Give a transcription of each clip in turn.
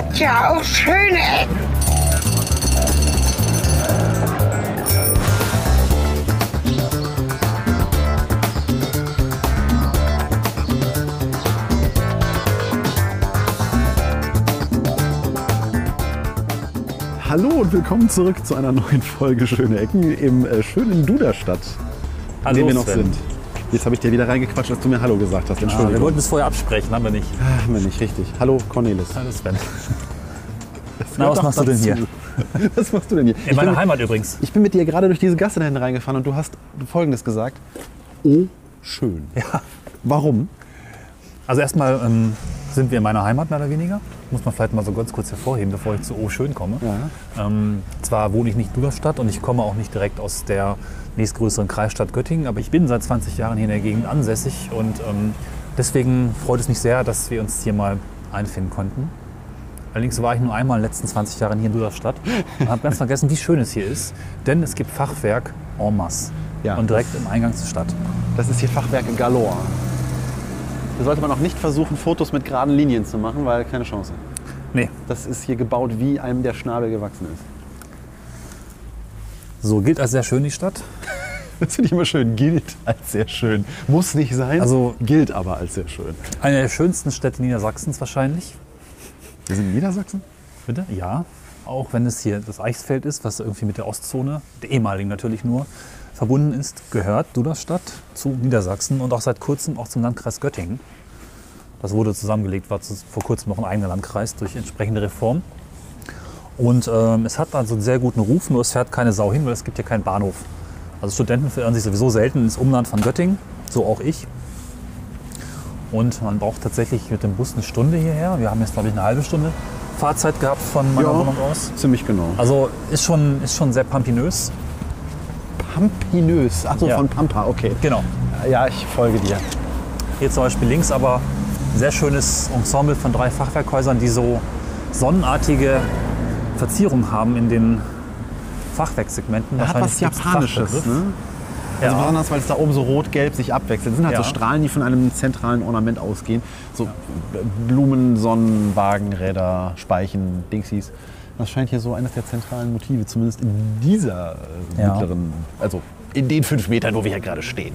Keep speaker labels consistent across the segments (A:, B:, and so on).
A: hat ja auch schöne Ecken.
B: Hallo und willkommen zurück zu einer neuen Folge Schöne Ecken im äh, schönen Duderstadt, in dem wir noch
C: Sven.
B: sind. Jetzt habe ich dir wieder reingequatscht, als du mir Hallo gesagt hast.
C: Ah, wir
B: Entschuldigung.
C: wollten es vorher absprechen, haben wir nicht.
B: Ah, haben wir nicht richtig. Hallo Cornelis.
C: Hallo Sven. Na, was machst du denn hier?
B: Was machst du denn hier?
C: In meiner Heimat übrigens.
B: ich bin mit dir gerade durch diese Gasse da hinten reingefahren und du hast Folgendes gesagt. Oh, schön.
C: Ja.
B: Warum?
C: Also erstmal ähm, sind wir in meiner Heimat mehr oder weniger. Muss man vielleicht mal so ganz kurz hervorheben, bevor ich zu O schön komme.
B: Ja.
C: Ähm, zwar wohne ich nicht in Duderstadt und ich komme auch nicht direkt aus der nächstgrößeren Kreisstadt Göttingen, aber ich bin seit 20 Jahren hier in der Gegend ansässig und ähm, deswegen freut es mich sehr, dass wir uns hier mal einfinden konnten. Allerdings war ich nur einmal in den letzten 20 Jahren hier in Duderstadt und habe ganz vergessen, wie schön es hier ist, denn es gibt Fachwerk en masse
B: Ja.
C: und direkt im Eingang zur Stadt.
B: Das ist hier Fachwerke Galore. Hier sollte man auch nicht versuchen, Fotos mit geraden Linien zu machen, weil keine Chance.
C: Nee,
B: Das ist hier gebaut, wie einem der Schnabel gewachsen ist.
C: so gilt als sehr schön die Stadt.
B: Das finde ich immer schön. Gilt als sehr schön. Muss nicht sein,
C: Also-
B: gilt aber als sehr schön.
C: Eine der schönsten Städte Niedersachsens wahrscheinlich.
B: Wir sind in Niedersachsen?
C: Bitte? Ja. Auch wenn es hier das Eichsfeld ist, was irgendwie mit der Ostzone, der ehemaligen natürlich nur, verbunden ist, gehört Duderstadt zu Niedersachsen und auch seit kurzem auch zum Landkreis Göttingen. Das wurde zusammengelegt, war vor kurzem noch ein eigener Landkreis durch entsprechende Reform. Und ähm, es hat also einen sehr guten Ruf, nur es fährt keine Sau hin, weil es gibt hier keinen Bahnhof. Also Studenten verirren sich sowieso selten ins Umland von Göttingen, so auch ich. Und man braucht tatsächlich mit dem Bus eine Stunde hierher. Wir haben jetzt, glaube ich, eine halbe Stunde Fahrzeit gehabt von meiner
B: Ja.
C: Wohnung aus.
B: Ziemlich genau.
C: Also ist schon, ist schon sehr pampinös.
B: Pampinös. Achso,
C: Ja.
B: von Pampa, okay.
C: Genau.
B: Ja, ich folge dir.
C: Hier zum Beispiel links aber ein sehr schönes Ensemble von drei Fachwerkhäusern, die so sonnenartige Verzierungen haben in den Fachwerksegmenten.
B: Er hat was Japanisches. Ne? Also
C: Ja.
B: besonders, weil es da oben so rot-gelb sich abwechselt. Das sind halt
C: Ja.
B: so Strahlen, die von einem zentralen Ornament ausgehen. So Blumen, Sonnen, Wagenräder, Speichen, Dingsies. Das scheint hier so eines der zentralen Motive, zumindest in dieser äh,
C: Ja.
B: mittleren, also in den fünf Metern, wo wir hier gerade stehen.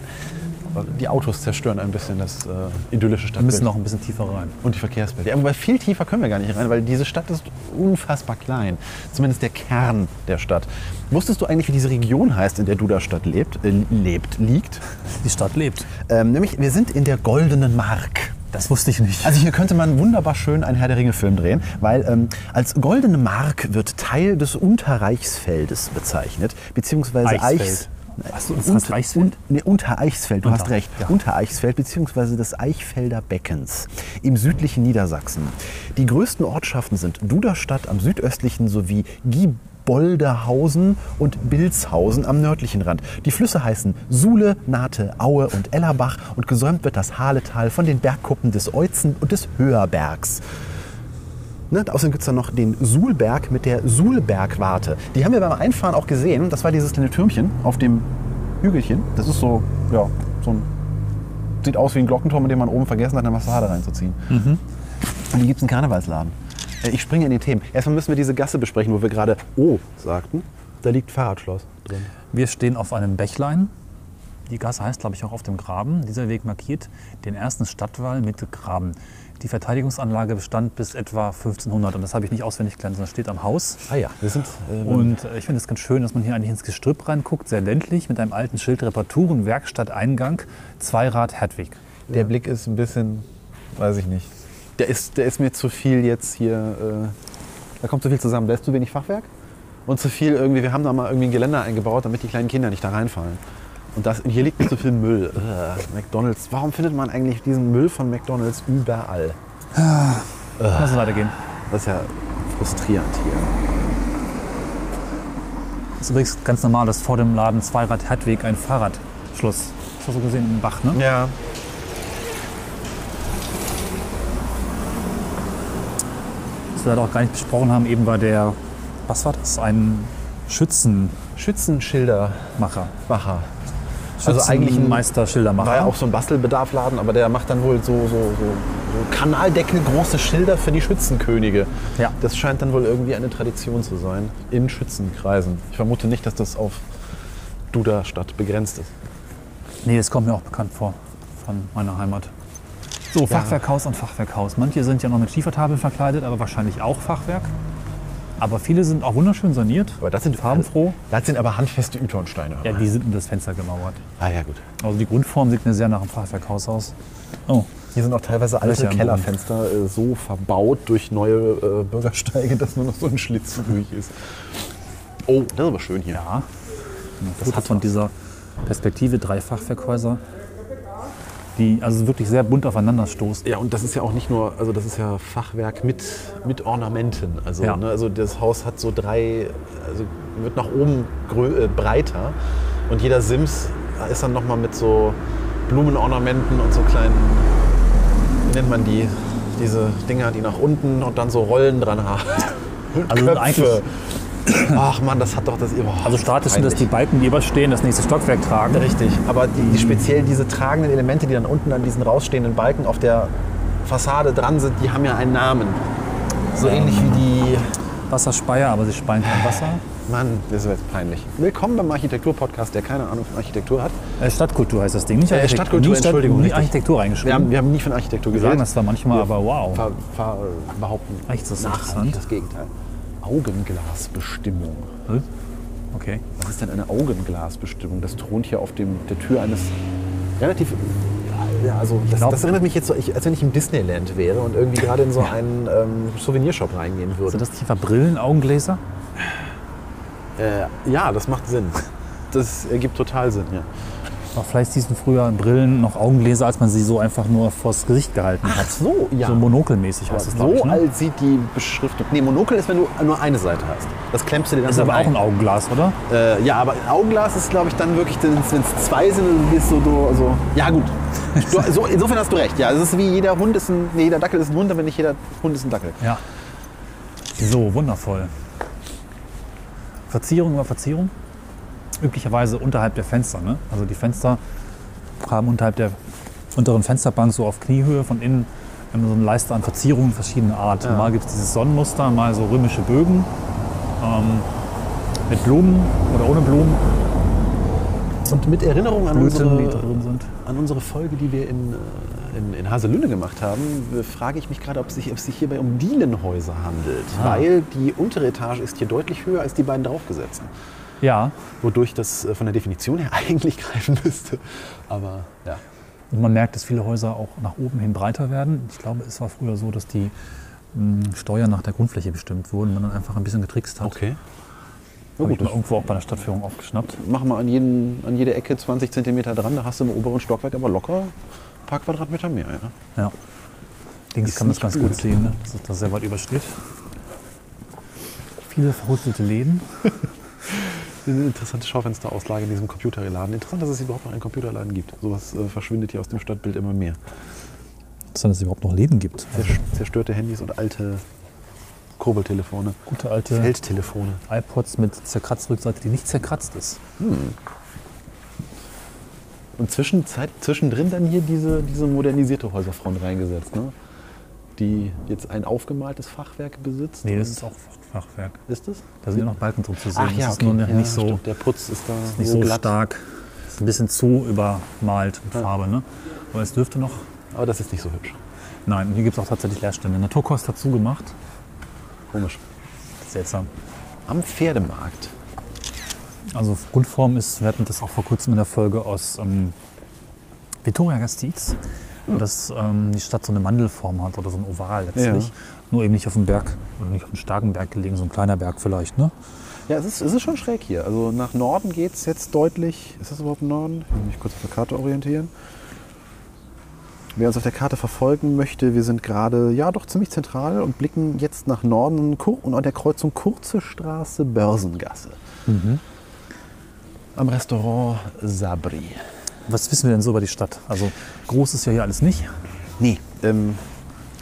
B: Aber Die Autos zerstören ein bisschen das äh, idyllische
C: Wir
B: Stadtbild.
C: müssen noch ein bisschen tiefer rein.
B: Und die Verkehrsbilder. Ja, wobei viel tiefer können wir gar nicht rein, weil diese Stadt ist unfassbar klein. Zumindest der Kern der Stadt. Wusstest du eigentlich, wie diese Region heißt, in der du da Stadt lebt, äh, lebt, liegt?
C: Die Stadt lebt.
B: Ähm, nämlich, wir sind in der Goldenen Mark.
C: Das wusste ich nicht.
B: Also hier könnte man wunderbar schön einen Herr der Ringe-Film drehen, weil ähm, als Goldene Mark wird Teil des Unterreichsfeldes bezeichnet, beziehungsweise
C: Eichsfeld.
B: Eichs...
C: Achso, das heißt Reichsfeld?
B: Un, nee, Untereichsfeld, du
C: Unter-
B: hast recht.
C: ja.
B: Untereichsfeld beziehungsweise des Eichfelder Beckens im südlichen Niedersachsen. Die größten Ortschaften sind Duderstadt am südöstlichen sowie Gieboldehausen und Bilzhausen am nördlichen Rand. Die Flüsse heißen Suhle, Nate, Aue und Ellerbach und gesäumt wird das Haletal von den Bergkuppen des Euzen und des Höherbergs. Ne? Außerdem gibt es dann noch den Suhlberg mit der Suhlbergwarte. Die haben wir beim Einfahren auch gesehen. Das war dieses kleine Türmchen auf dem Hügelchen. Das ist so, ja, so ein. Sieht aus wie ein Glockenturm, in dem man oben vergessen hat, eine Massade reinzuziehen. Und die gibt es im Karnevalsladen. Äh, Ich springe in die Themen. Erstmal müssen wir diese Gasse besprechen, wo wir gerade O sagten. Da liegt Fahrradschloss drin.
C: Wir stehen auf einem Bächlein. Die Gasse heißt, glaube ich, auch auf dem Graben. Dieser Weg markiert den ersten Stadtwall mit Graben. Die Verteidigungsanlage bestand bis etwa 1500 und das habe ich nicht auswendig gelernt, sondern steht am Haus.
B: Ah ja, wir sind. Äh,
C: Und äh, ich finde es ganz schön, dass man hier eigentlich ins Gestrüpp reinguckt, sehr ländlich, mit einem alten Schild Reparaturen, Werkstatt, Eingang, Zweirad, Hertwig.
B: der Blick ist ein bisschen, weiß ich nicht. Der ist, der ist mir zu viel jetzt hier. Äh, da kommt zu viel zusammen. Da ist zu wenig Fachwerk und zu viel irgendwie. Wir haben da mal irgendwie ein Geländer eingebaut, damit die kleinen Kinder nicht da reinfallen. Und das, hier liegt zu viel Müll. Ugh, McDonalds. Warum findet man eigentlich diesen Müll von McDonalds überall?
C: Lass uns weitergehen.
B: Das ist ja frustrierend hier.
C: Das ist übrigens ganz normal, dass vor dem Laden Zweirad, Hertwig ein Fahrradschloss. Das hast du so gesehen im Bach, ne?
B: Ja.
C: Was wir leider auch gar nicht besprochen haben, eben war der, was war das? Ein Schützenmacher.
B: Schützenschilder, Wacher. Also eigentlich ein
C: Meister Schildermacher.
B: War ja auch so ein Bastelbedarfladen, aber der macht dann wohl so, so, so, so Kanaldeckel große Schilder für die Schützenkönige.
C: Ja.
B: Das scheint dann wohl irgendwie eine Tradition zu sein in Schützenkreisen. Ich vermute nicht, dass das auf Duderstadt begrenzt ist.
C: Nee, das kommt mir auch bekannt vor von meiner Heimat. So, Fachwerkhaus und Fachwerkhaus. Manche sind ja noch mit Schiefertafeln verkleidet, aber wahrscheinlich auch Fachwerk. Aber viele sind auch wunderschön saniert.
B: Aber das sind
C: farbenfroh.
B: Das sind aber handfeste Yternsteine.
C: Ja, die sind in das Fenster gemauert.
B: ah ja, gut.
C: Also die Grundform sieht mir sehr nach einem Fachwerkhaus aus. Oh,
B: Hier sind auch teilweise alte Kellerfenster äh, so verbaut durch neue äh, Bürgersteige, dass nur noch so ein Schlitz übrig ist. Oh, das ist aber schön hier.
C: ja. Das
B: hat
C: hat von dieser Perspektive drei Fachwerkhäuser, die also wirklich sehr bunt aufeinander stoßen.
B: Ja, und das ist ja auch nicht nur, also das ist ja Fachwerk mit, mit Ornamenten. Also,
C: Ja.
B: ne, also das Haus hat so drei, also wird nach oben äh, breiter und jeder Sims ist dann nochmal mit so Blumenornamenten und so kleinen, wie nennt man die, diese Dinger, die nach unten und dann so Rollen dran haben.
C: Also
B: Köpfe.
C: eigentlich-
B: Ach man, das hat doch das immer.
C: Also statisch sind das die Balken, die überstehen, das nächste Stockwerk tragen.
B: Richtig, aber die, die speziell diese tragenden Elemente, die dann unten an diesen rausstehenden Balken auf der Fassade dran sind, die haben ja einen Namen. So ähnlich wie die.
C: Wasserspeier, aber sie speien kein Wasser.
B: Mann, das ist jetzt peinlich. Willkommen beim Architektur-Podcast, der keine Ahnung von Architektur hat.
C: Äh, Stadtkultur heißt das Ding, nicht
B: Äh,
C: Architektur.
B: Stadtkultur,
C: nie Stadt-
B: Entschuldigung,
C: Nie
B: richtig.
C: Architektur
B: Wir
C: reingeschrieben.
B: haben, wir haben nie von Architektur
C: Wir
B: geredet.
C: sagen das zwar manchmal, aber wow.
B: Ver, ver, behaupten
C: Echt, das ist interessant.
B: das Gegenteil. Augenglasbestimmung.
C: Hm? Okay.
B: Was ist denn eine Augenglasbestimmung? Das thront hier auf dem, der Tür eines relativ. Ja, also das,
C: glaub-
B: das erinnert mich jetzt so, ich, als wenn ich im Disneyland wäre und irgendwie gerade in so einen ähm, Souvenirshop reingehen würde.
C: Sind das nicht einfach Brillen, Augengläser?
B: Äh, ja, das macht Sinn. Das ergibt total Sinn, ja.
C: Auch vielleicht hießen früher Brillen noch Augengläser, als man sie so einfach nur vors Gesicht gehalten hat.
B: so, ja.
C: So monokelmäßig heißt es, glaub
B: so
C: ich. Ne?
B: alt sieht die Beschriftung. Nee, Monokel ist, wenn du nur eine Seite hast. Das klemmst du dir dann
C: Ist
B: so
C: aber auch
B: rein.
C: ein Augenglas, oder?
B: Äh, ja, aber ein Augenglas ist, glaube ich, dann wirklich, wenn es zwei sind, dann bist du so, so. Ja, gut. Du, so, insofern hast du recht. Ja, es ist wie jeder Hund ist ein, nee, jeder Dackel ist ein Hund, aber nicht jeder Hund ist ein Dackel.
C: Ja. So, wundervoll. Verzierung über Verzierung. Üblicherweise unterhalb der Fenster. Ne? Also die Fenster haben unterhalb der unteren Fensterbank so auf Kniehöhe von innen so eine Leiste an Verzierungen verschiedener Art. Mal gibt es dieses Sonnenmuster, mal so römische Bögen ähm, mit Blumen oder ohne Blumen.
B: Und mit Erinnerung an
C: Blüten,
B: unsere, an unsere Folge, die wir in, äh, in, in Haselünne gemacht haben, äh, frage ich mich gerade, ob es sich, ob sich hierbei um Dielenhäuser handelt.
C: Ah.
B: Weil die untere Etage ist hier deutlich höher als die beiden draufgesetzten.
C: Ja,
B: Wodurch das äh, von der Definition her eigentlich greifen müsste. Aber ja.
C: Und man merkt, dass viele Häuser auch nach oben hin breiter werden. Ich glaube, es war früher so, dass die mh, Steuern nach der Grundfläche bestimmt wurden, man dann einfach ein bisschen getrickst hat.
B: Okay.
C: Habe
B: gut,
C: ich mal irgendwo auch bei der Stadtführung aufgeschnappt.
B: machen wir an, jeden, an jede Ecke 20 cm dran, da hast du im oberen Stockwerk aber locker ein paar Quadratmeter mehr. Ja?
C: Ja. Links
B: Ist
C: kann man das ganz
B: blöd.
C: gut sehen, ne? dass es da sehr weit übersteht. Viele verhustelte Läden.
B: Eine interessante Schaufensterauslage in diesem Computerladen. Interessant, dass es überhaupt noch einen Computerladen gibt. Sowas äh, verschwindet hier aus dem Stadtbild immer mehr.
C: Dass es überhaupt noch Läden gibt.
B: Zers- Zerstörte Handys und alte Kurbeltelefone,
C: gute alte
B: Feldtelefone.
C: iPods mit Zerkratzrückseite, die nicht zerkratzt ist.
B: Und zwischenzeit, zwischendrin dann hier diese, diese modernisierte Häuserfront reingesetzt, ne? die jetzt ein aufgemaltes Fachwerk besitzt.
C: Nee, das ist auch Fachwerk.
B: Ist es?
C: Da sind ja noch Balken drin zu sehen.
B: Ach ja,
C: das ist
B: okay.
C: ne-
B: ja,
C: nicht so,
B: stimmt. Der Putz ist da
C: nicht so stark. Ist ein bisschen zu übermalt mit Farbe. Ne? Aber es dürfte noch.
B: Aber das ist nicht so hübsch.
C: Nein, hier gibt es auch tatsächlich Leerstände. Naturkost hat zugemacht.
B: Komisch.
C: Seltsam.
B: Am Pferdemarkt.
C: Also Grundform ist, wir hatten das auch vor kurzem in der Folge aus ähm, Vittoria Gasteiz, wo das, ähm, die Stadt so eine Mandelform hat oder so ein Oval letztlich.
B: Ja.
C: Nur eben nicht auf dem Berg oder nicht auf einem starken Berg gelegen, so ein kleiner Berg vielleicht. Ne?
B: Ja, es ist, es ist schon schräg hier. Also nach Norden geht es jetzt deutlich. Ist das überhaupt Norden? Ich will mich kurz auf der Karte orientieren. Wer uns auf der Karte verfolgen möchte, wir sind gerade ja doch ziemlich zentral und blicken jetzt nach Norden und an der Kreuzung Kurze Straße, Börsengasse. Am Restaurant Sabri.
C: Was wissen wir denn so über die Stadt? Also groß ist ja hier alles nicht.
B: Nee, ähm,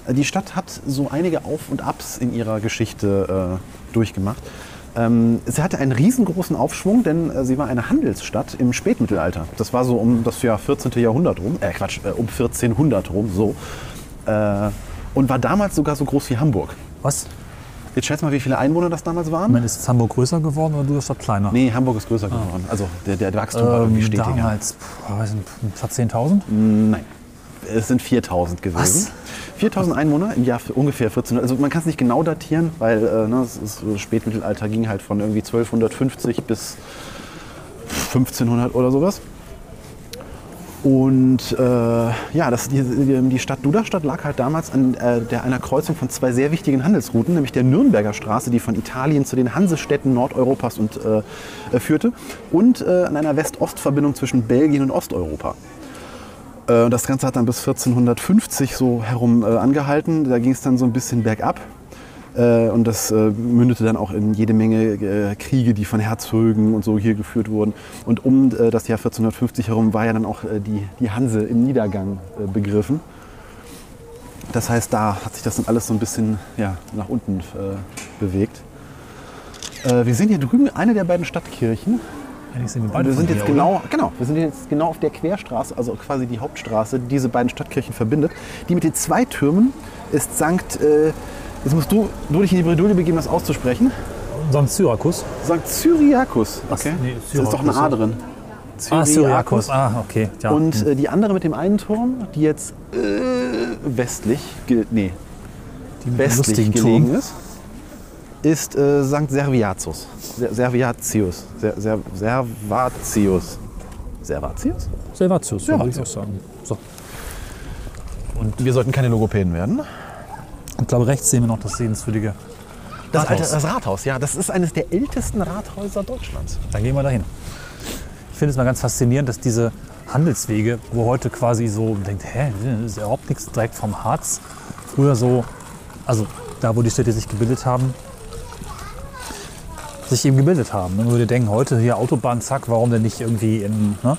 B: die Stadt hat so einige Auf- und Abs in ihrer Geschichte äh, durchgemacht. Ähm, sie hatte einen riesengroßen Aufschwung, denn äh, sie war eine Handelsstadt im Spätmittelalter. Das war so um das Jahr 14. Jahrhundert rum, äh Quatsch, äh, um 1400 rum, so. Äh, und war damals sogar so groß wie Hamburg.
C: Was?
B: Jetzt schätz mal, wie viele Einwohner das damals
C: Ich
B: waren?
C: meine, ist Hamburg größer geworden oder du Stadt kleiner?
B: Nee, Hamburg ist größer geworden. Also der, der Wachstum war irgendwie
C: ähm,
B: stetiger.
C: damals, puh, weiß nicht, fast 10.000?
B: Nein, es sind 4000 gewesen.
C: Was?
B: 4000 Einwohner im Jahr ungefähr 1400. Also man kann es nicht genau datieren, weil äh, ne, es ist, so Spätmittelalter ging halt von irgendwie 1250 bis 1500 oder sowas. Und äh, ja, das, die, die Stadt Duderstadt lag halt damals an äh, der, einer Kreuzung von zwei sehr wichtigen Handelsrouten, nämlich der Nürnberger Straße, die von Italien zu den Hansestädten Nordeuropas und, äh, führte, und äh, an einer West-Ost-Verbindung zwischen Belgien und Osteuropa. Äh, Das Ganze hat dann bis 1450 so herum äh, angehalten. Da ging es dann so ein bisschen bergab. Äh, Und das äh, mündete dann auch in jede Menge äh, Kriege, die von Herzögen und so hier geführt wurden. Und um das Jahr 1450 herum war ja dann auch die, die Hanse im Niedergang begriffen. Das heißt, da hat sich das dann alles so ein bisschen ja, nach unten bewegt. Wir sehen hier drüben eine der beiden Stadtkirchen.
C: Eigentlich sind wir
B: wir sind jetzt
C: hier, oder?
B: genau, genau, wir sind jetzt genau auf der Querstraße, also quasi die Hauptstraße, die diese beiden Stadtkirchen verbindet. Die mit den zwei Türmen ist Sankt, äh, jetzt musst du, du dich in die Bredouille begeben, das auszusprechen.
C: St. Syrakus.
B: Sankt Cyriakus. Okay.
C: nee,
B: da ist doch ein A
C: Syrakus,
B: drin.
C: Ah, Syrakus. Ah, okay. Ja.
B: Und äh, die andere mit dem einen Turm, die jetzt äh, westlich, nee,
C: die
B: westlich gelegen
C: Turm.
B: ist, ist äh, Sankt Serviatius. Ser Serviatius. Ser Ser Servatius. Servatius?
C: Servatius, ja, würde ich auch sagen. So.
B: Wir sollten keine Logopäden werden.
C: Ich glaube, rechts sehen wir noch das sehenswürdige
B: Das,
C: Rathaus.
B: alte, das Rathaus, ja, das ist eines der ältesten Rathäuser Deutschlands.
C: Dann gehen wir dahin. Ich finde es mal ganz faszinierend, dass diese Handelswege, wo heute quasi so man denkt, hä, das ist ja überhaupt nichts direkt vom Harz, früher so, also da, wo die Städte sich gebildet haben, sich eben gebildet haben. Man würde denken, heute hier Autobahn, zack, warum denn nicht irgendwie in, ne?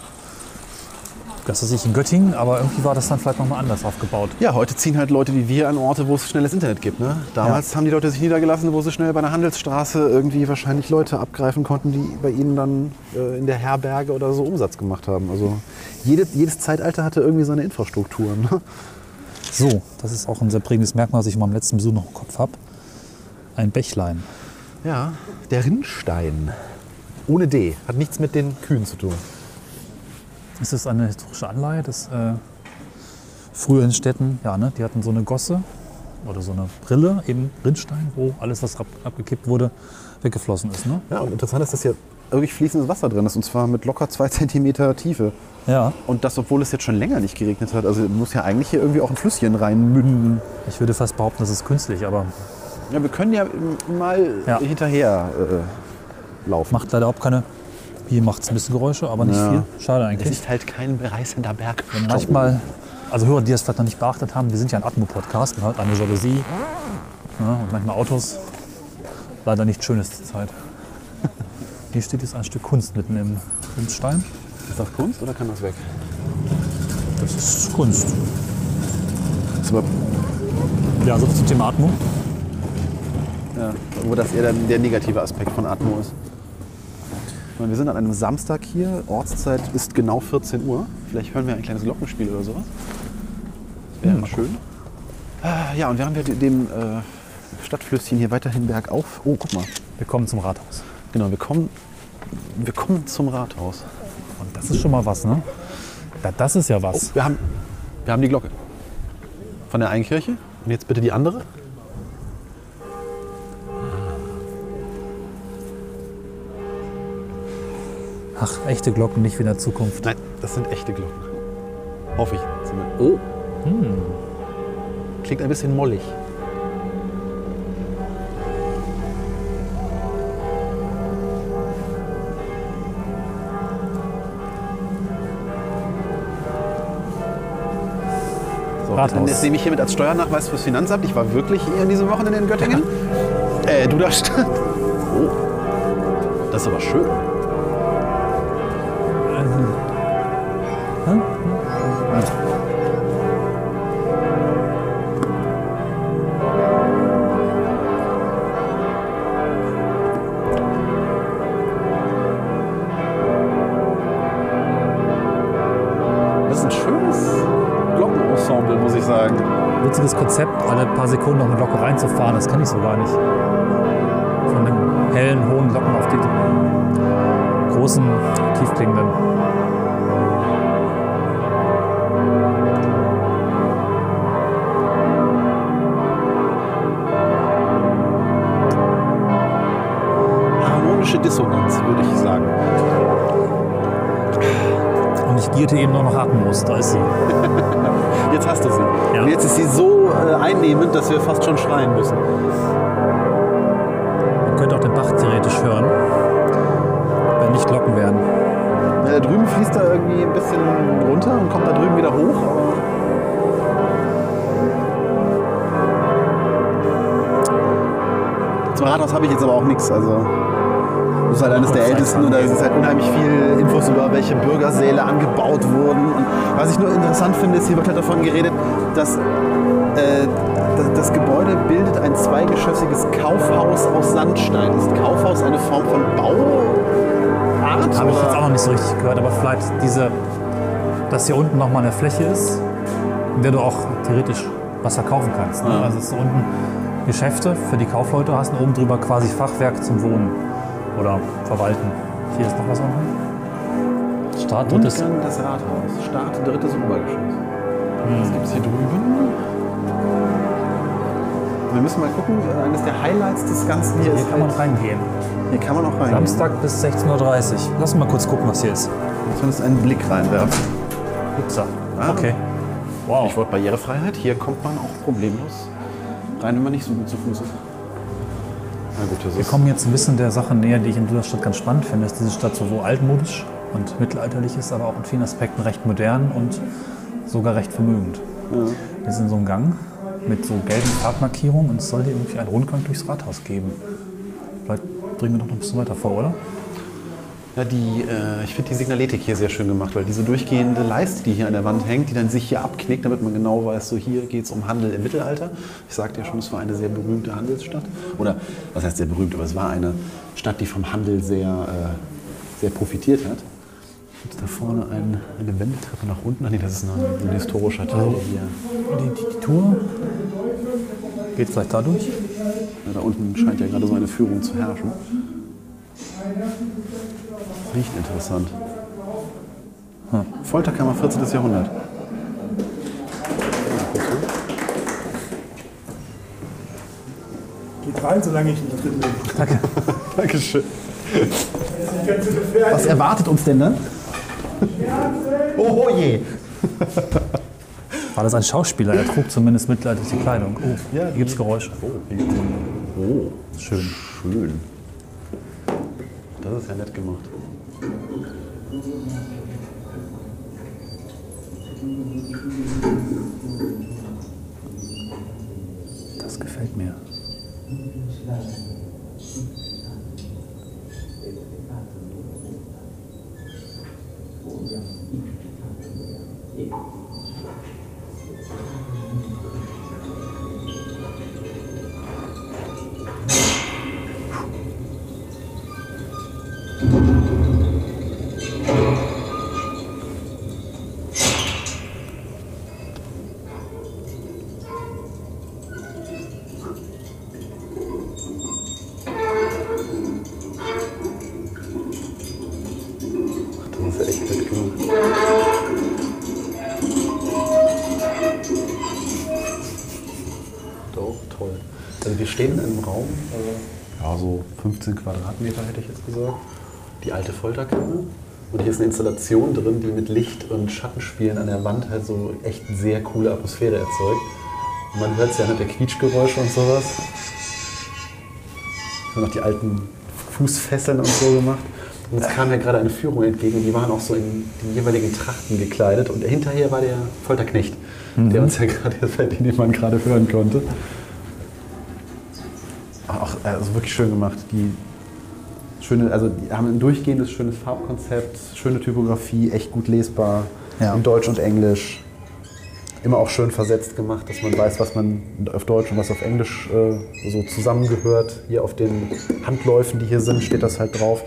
C: Das ist nicht in Göttingen, aber irgendwie war das dann vielleicht nochmal anders aufgebaut.
B: Ja, heute ziehen halt Leute wie wir an Orte, wo es schnelles Internet gibt. Ne? Damals haben die Leute sich niedergelassen, wo sie schnell bei einer Handelsstraße irgendwie wahrscheinlich Leute abgreifen konnten, die bei ihnen dann äh, in der Herberge oder so Umsatz gemacht haben. Also jedes, jedes Zeitalter hatte irgendwie seine Infrastruktur. Ne?
C: So, das ist auch ein sehr prägendes Merkmal, was ich in meinem letzten Besuch noch im Kopf habe. Ein Bächlein.
B: Ja, der Rinnstein. Ohne D. Hat nichts mit den Kühen zu tun.
C: Ist das eine historische Anleihe des äh, früheren Städten? Ja, ne? Die hatten so eine Gosse oder so eine Brille, eben Rinnstein, wo alles, was ab, abgekippt wurde, weggeflossen ist. Ne?
B: Ja, und interessant ist, dass hier wirklich fließendes Wasser drin ist. Und zwar mit locker zwei Zentimeter Tiefe.
C: Ja,
B: Und das, obwohl es jetzt schon länger nicht geregnet hat. Also muss ja eigentlich hier irgendwie auch ein Flüsschen reinmünden.
C: ich würde fast behaupten, das ist künstlich, aber
B: Ja, wir können ja mal
C: Ja.
B: hinterher äh, laufen.
C: macht leider auch keine. Hier macht es ein bisschen Geräusche, aber nicht
B: Ja.
C: viel. Schade
B: Es
C: eigentlich.
B: ist halt kein reißender Berg.
C: Manchmal, also Hörer, die das vielleicht noch nicht beachtet haben, wir sind ja ein Atmo-Podcast, man hört eine Jalousie ja, und manchmal Autos. Leider nicht schön ist die Zeit. Hier steht jetzt ein Stück Kunst mitten im, im Stein.
B: Ist das Kunst oder kann das weg?
C: Das ist Kunst.
B: Das ist
C: Ja, so zum Thema Atmung.
B: ja, wo das eher dann der negative Aspekt von Atmo ist. Meine, Wir sind an einem Samstag hier. Ortszeit ist genau 14 Uhr. Vielleicht hören wir ein kleines Glockenspiel oder sowas. Das wäre
C: Hm, mal
B: schön. Ah, Ja, und wir haben wir dem äh, Stadtflüsschen hier weiterhin bergauf. Oh, guck mal.
C: Wir kommen zum Rathaus.
B: Genau, wir kommen, wir kommen zum Rathaus.
C: Und das ist schon mal was, ne? Da, das ist ja
B: Oh,
C: was.
B: wir, haben, wir haben die Glocke von der einen Kirche. Und jetzt bitte die andere.
C: Ach, echte Glocken, nicht wie in der Zukunft.
B: Nein, das sind echte Glocken. Hoffe ich. zumindest. Oh. Klingt ein bisschen mollig. So,
C: Rathaus.
B: dann nehme ich hiermit als Steuernachweis fürs Finanzamt. Ich war wirklich hier in diesem Wochenende in Göttingen. äh, du da stand. Oh. Das ist aber schön.
C: Witziges Konzept, alle paar Sekunden noch eine Locke reinzufahren, das kann ich so gar nicht. Von den hellen, hohen Locken auf die großen, tiefklingenden.
B: Harmonische Dissonanz, würde ich sagen.
C: Und ich gierte eben noch nach Atmos, da ist sie.
B: Jetzt hast du sie.
C: Ja.
B: Und jetzt ist sie so äh, einnehmend, dass wir fast schon schreien müssen.
C: Man könnte auch den Bach theoretisch hören, wenn nicht Glocken wären.
B: Ja, da drüben fließt er irgendwie ein bisschen runter und kommt da drüben wieder hoch. Zum Rathaus habe ich jetzt aber auch nichts. Also ist halt eines der ältesten und da ist halt unheimlich viel Infos über welche Bürgersäle angebaut wurden. Und was ich nur interessant finde, ist, hier wird halt davon geredet, dass äh, das, das Gebäude bildet ein zweigeschossiges Kaufhaus aus Sandstein. Ist Kaufhaus eine Form von Bauart?
C: Habe ich jetzt auch noch nicht so richtig gehört, aber vielleicht diese, dass hier unten nochmal eine Fläche ist, in der du auch theoretisch was verkaufen kannst. Ne?
B: Ja.
C: Also es ist unten Geschäfte für die Kaufleute hast und oben drüber quasi Fachwerk zum Wohnen oder Verwalten. Hier ist noch was unten. Start drittes.
B: Rundgang das Rathaus. Start drittes Obergeschoss. Was gibt es hier drüben? Wir müssen mal gucken. Eines der Highlights des Ganzen hier,
C: Hier
B: ist
C: kann man
B: halt,
C: reingehen.
B: hier kann man auch rein.
C: Samstag bis 16.30 Uhr. Lass mal kurz gucken, was hier ist.
B: Zumindest einen Blick reinwerfen.
C: Upsa.
B: Ah.
C: Okay. Wow.
B: Stichwort Barrierefreiheit. Hier kommt man auch problemlos rein, wenn man nicht so gut zu Fuß ist. Gut,
C: Wir kommen jetzt ein bisschen der Sache näher, die ich in Duderstadt ganz spannend finde, dass diese Stadt sowohl altmodisch und mittelalterlich ist, aber auch in vielen Aspekten recht modern und sogar recht vermögend. Wir sind in so einem Gang mit so gelben Farbmarkierungen und es soll hier irgendwie einen Rundgang durchs Rathaus geben. Vielleicht bringen wir doch noch ein bisschen weiter vor, oder?
B: Ja, die, äh, ich finde die Signaletik hier sehr schön gemacht, weil diese durchgehende Leiste, die hier an der Wand hängt, die dann sich hier abknickt, damit man genau weiß, so hier geht es um Handel im Mittelalter. Ich sagte ja schon, es war eine sehr berühmte Handelsstadt. Oder, was heißt sehr berühmt, aber es war eine Stadt, die vom Handel sehr, äh, sehr profitiert hat. Gibt da vorne ein, eine Wendeltreppe nach unten? Ach nee, das ist ein, ein historischer Teil hier.
C: Die, die, die Tour geht vielleicht dadurch.
B: Ja, da unten scheint ja gerade so eine Führung zu herrschen. Riecht interessant. Hm. Folterkammer 14. Jahrhundert.
D: Geht rein, solange ich nicht drin bin.
C: Danke.
B: Dankeschön. Was erwartet uns denn dann? Oh, oh je.
C: War das ein Schauspieler? Er trug zumindest mittelalterliche Kleidung. Oh,
B: Ja,
C: hier gibt es Geräusche.
B: Oh, oh,
C: Schön.
B: schön. Das ist ja nett gemacht.
C: Das gefällt mir.
B: 15 Quadratmeter hätte ich jetzt gesagt. Die alte Folterkammer. Und hier ist eine Installation drin, die mit Licht und Schattenspielen an der Wand halt so echt sehr coole Atmosphäre erzeugt. Und man hört es ja mit der Quietschgeräusche und sowas. Wir haben noch die alten Fußfesseln und so gemacht. Und es kam ja gerade eine Führung entgegen, die waren auch so in die jeweiligen Trachten gekleidet. Und hinterher war der Folterknecht, der uns ja gerade, den man gerade hören konnte. Auch also wirklich schön gemacht. Die schöne, also die haben ein durchgehendes schönes Farbkonzept, schöne Typografie, echt gut lesbar,
C: Ja.
B: in Deutsch und Englisch. Immer auch schön versetzt gemacht, dass man weiß, was man auf Deutsch und was auf Englisch äh, so zusammengehört. Hier auf den Handläufen, die hier sind, steht das halt drauf.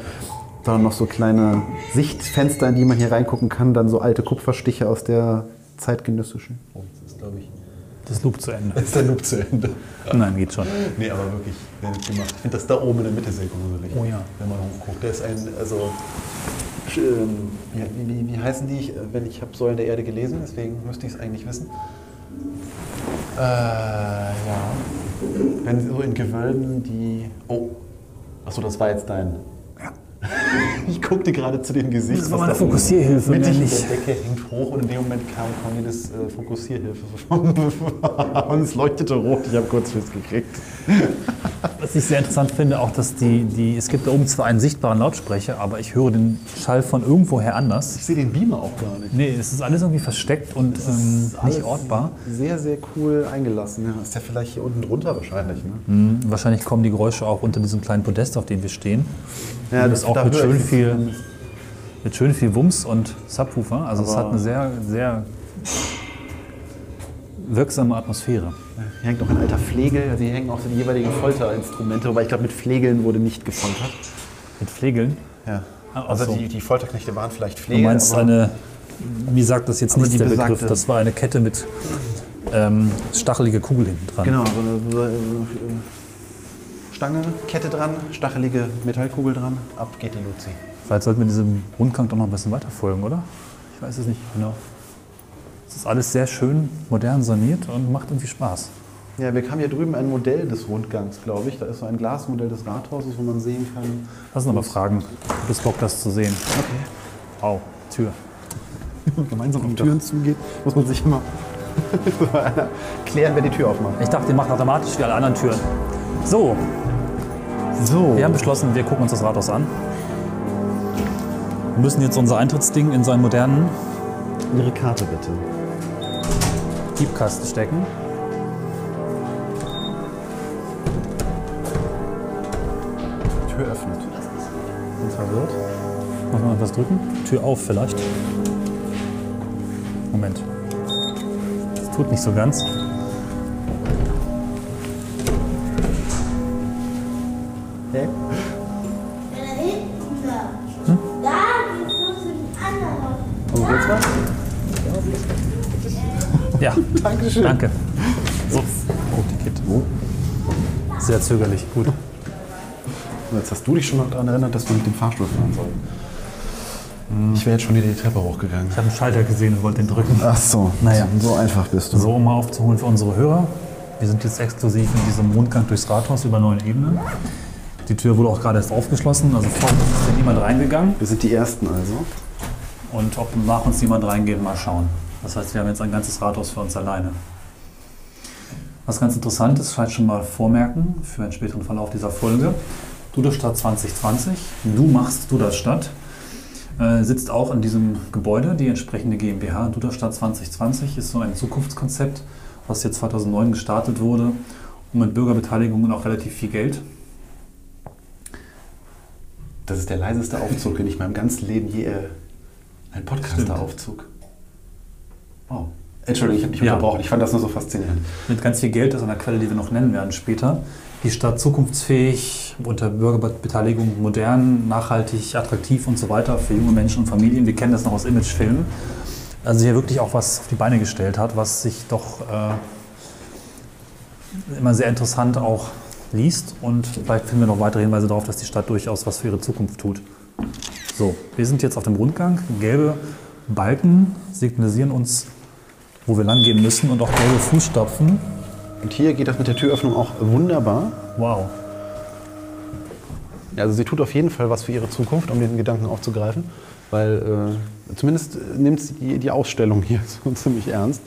B: Dann noch so kleine Sichtfenster, in die man hier reingucken kann. Dann so alte Kupferstiche aus der zeitgenössischen. Oh, das ist, glaube ich.
C: Das Loop zu Ende.
B: Ist der Loop zu Ende?
C: Nein, geht schon.
B: Nee, aber wirklich, sehr nett gemacht. Ich finde das da oben in der Mitte sehr gruselig.
C: Oh ja.
B: Wenn man hochguckt. Der ist ein, also, ähm, ja, wie, wie, wie heißen die? Ich, wenn ich habe Säulen der Erde gelesen, deswegen müsste ich es eigentlich wissen. Äh, ja. Wenn so in Gewölben die. Oh. Achso, das war jetzt dein. Ich guckte gerade zu dem Gesicht.
C: Das war meine Fokussierhilfe,
B: Mittig in der Decke hängt hoch und in dem Moment kam Cornelis äh, Fokussierhilfe. und es leuchtete rot. Ich habe kurz Schiss gekriegt.
C: Was ich sehr interessant finde, auch, dass die, die, es gibt da oben zwar einen sichtbaren Lautsprecher, aber ich höre den Schall von irgendwoher anders.
B: Ich sehe den Beamer auch gar nicht.
C: Nee, es ist alles irgendwie versteckt und ähm, nicht ortbar.
B: Sehr, sehr cool eingelassen. Ja, ist ja vielleicht hier unten drunter wahrscheinlich. Ne?
C: Mhm. Wahrscheinlich kommen die Geräusche auch unter diesem kleinen Podest, auf dem wir stehen.
B: Ja,
C: das auch
B: da
C: mit schön viel, mit schön viel Wumms und Subwoofer. Also es
B: Aber-
C: hat eine sehr, sehr wirksame Atmosphäre.
B: Hier hängt noch ein alter Flegel. Also hier hängen auch so die jeweiligen Folterinstrumente. Wobei ich glaube, mit Flegeln wurde nicht gefoltert.
C: Mit Flegeln.
B: Ja.
C: ach
B: Also
C: so.
B: die, die Folterknechte waren vielleicht
C: Du
B: Flegel.
C: meinst eine, wie sagt das jetzt nicht
B: die
C: der Begriff, das war eine Kette mit ähm, stachelige Kugel hinten dran.
B: Genau, so eine, so eine äh, Stange, Kette dran, stachelige Metallkugel dran. Ab geht die Luzi.
C: Vielleicht sollten wir diesem Rundgang doch noch ein bisschen weiter folgen, oder? Ich weiß es nicht genau. Es ist alles sehr schön modern saniert und macht irgendwie Spaß.
B: Ja, wir haben hier drüben ein Modell des Rundgangs, glaube ich. Da ist so ein Glasmodell des Rathauses, wo man sehen kann.
C: Lass uns aber fragen. Du bist Bock, das zu sehen.
B: Okay.
C: Au, Tür.
B: gemeinsam um Türen zugeht, muss man sich immer klären, wer die Tür aufmacht.
C: Ich dachte, die macht automatisch wie alle anderen Türen. So,
B: So,
C: wir haben beschlossen, wir gucken uns das Rathaus an. Wir müssen jetzt unser Eintrittsding in seinen modernen
B: Ihre Karte bitte.
C: Diebkasten stecken.
B: Tür öffnet. Bin verwirrt.
C: Muss man etwas drücken? Tür auf vielleicht. Moment. Das tut nicht so ganz.
B: Hä?
E: Ja, da hinten da. Da geht's noch zu den anderen.
B: Oh, geht's was?
C: Ja,
B: Dankeschön.
C: danke. So. Oh, die geht. Sehr zögerlich. Gut.
B: Jetzt hast du dich schon noch daran erinnert, dass wir mit dem Fahrstuhl fahren sollen. Ich wäre jetzt schon wieder die Treppe hochgegangen.
C: Ich habe einen Schalter gesehen und wollte den drücken.
B: Ach so,
C: Naja.
B: so einfach bist du.
C: So, um mal aufzuholen für unsere Hörer. Wir sind jetzt exklusiv in diesem Rundgang durchs Rathaus über neun Ebenen. Die Tür wurde auch gerade erst aufgeschlossen, also vor uns ist ja niemand reingegangen.
B: Wir sind die Ersten also.
C: Und ob nach uns jemand reingeht, mal schauen. Das heißt, wir haben jetzt ein ganzes Rathaus für uns alleine. Was ganz interessant ist, vielleicht schon mal vormerken für einen späteren Verlauf dieser Folge. Duderstadt 2020, du machst Duderstadt, äh, sitzt auch in diesem Gebäude, die entsprechende GmbH. Duderstadt 2020 ist so ein Zukunftskonzept, was jetzt 2009 gestartet wurde und mit Bürgerbeteiligung und auch relativ viel Geld.
B: Das ist der leiseste Aufzug, den ich in meinem ganzen Leben je. Äh, ein. Podcaster-Aufzug. Wow. Entschuldigung, ich habe dich
C: Ja.
B: unterbrochen. Ich fand das nur so faszinierend.
C: mit ganz viel Geld, ist eine Quelle, die wir noch nennen werden später, die Stadt zukunftsfähig, unter Bürgerbeteiligung modern, nachhaltig, attraktiv und so weiter für junge Menschen und Familien. Wir kennen das noch aus Imagefilmen. Also hier wirklich auch was auf die Beine gestellt hat, was sich doch äh, immer sehr interessant auch liest und vielleicht finden wir noch weitere Hinweise darauf, dass die Stadt durchaus was für ihre Zukunft tut. So, wir sind jetzt auf dem Rundgang. Gelbe Balken signalisieren uns, wo wir lang gehen müssen und auch gelbe Fußstapfen.
B: Und hier geht das mit der Türöffnung auch wunderbar.
C: Wow.
B: Also sie tut auf jeden Fall was für ihre Zukunft, um den Gedanken aufzugreifen. Weil äh, zumindest nimmt sie die, die Ausstellung hier so ziemlich ernst.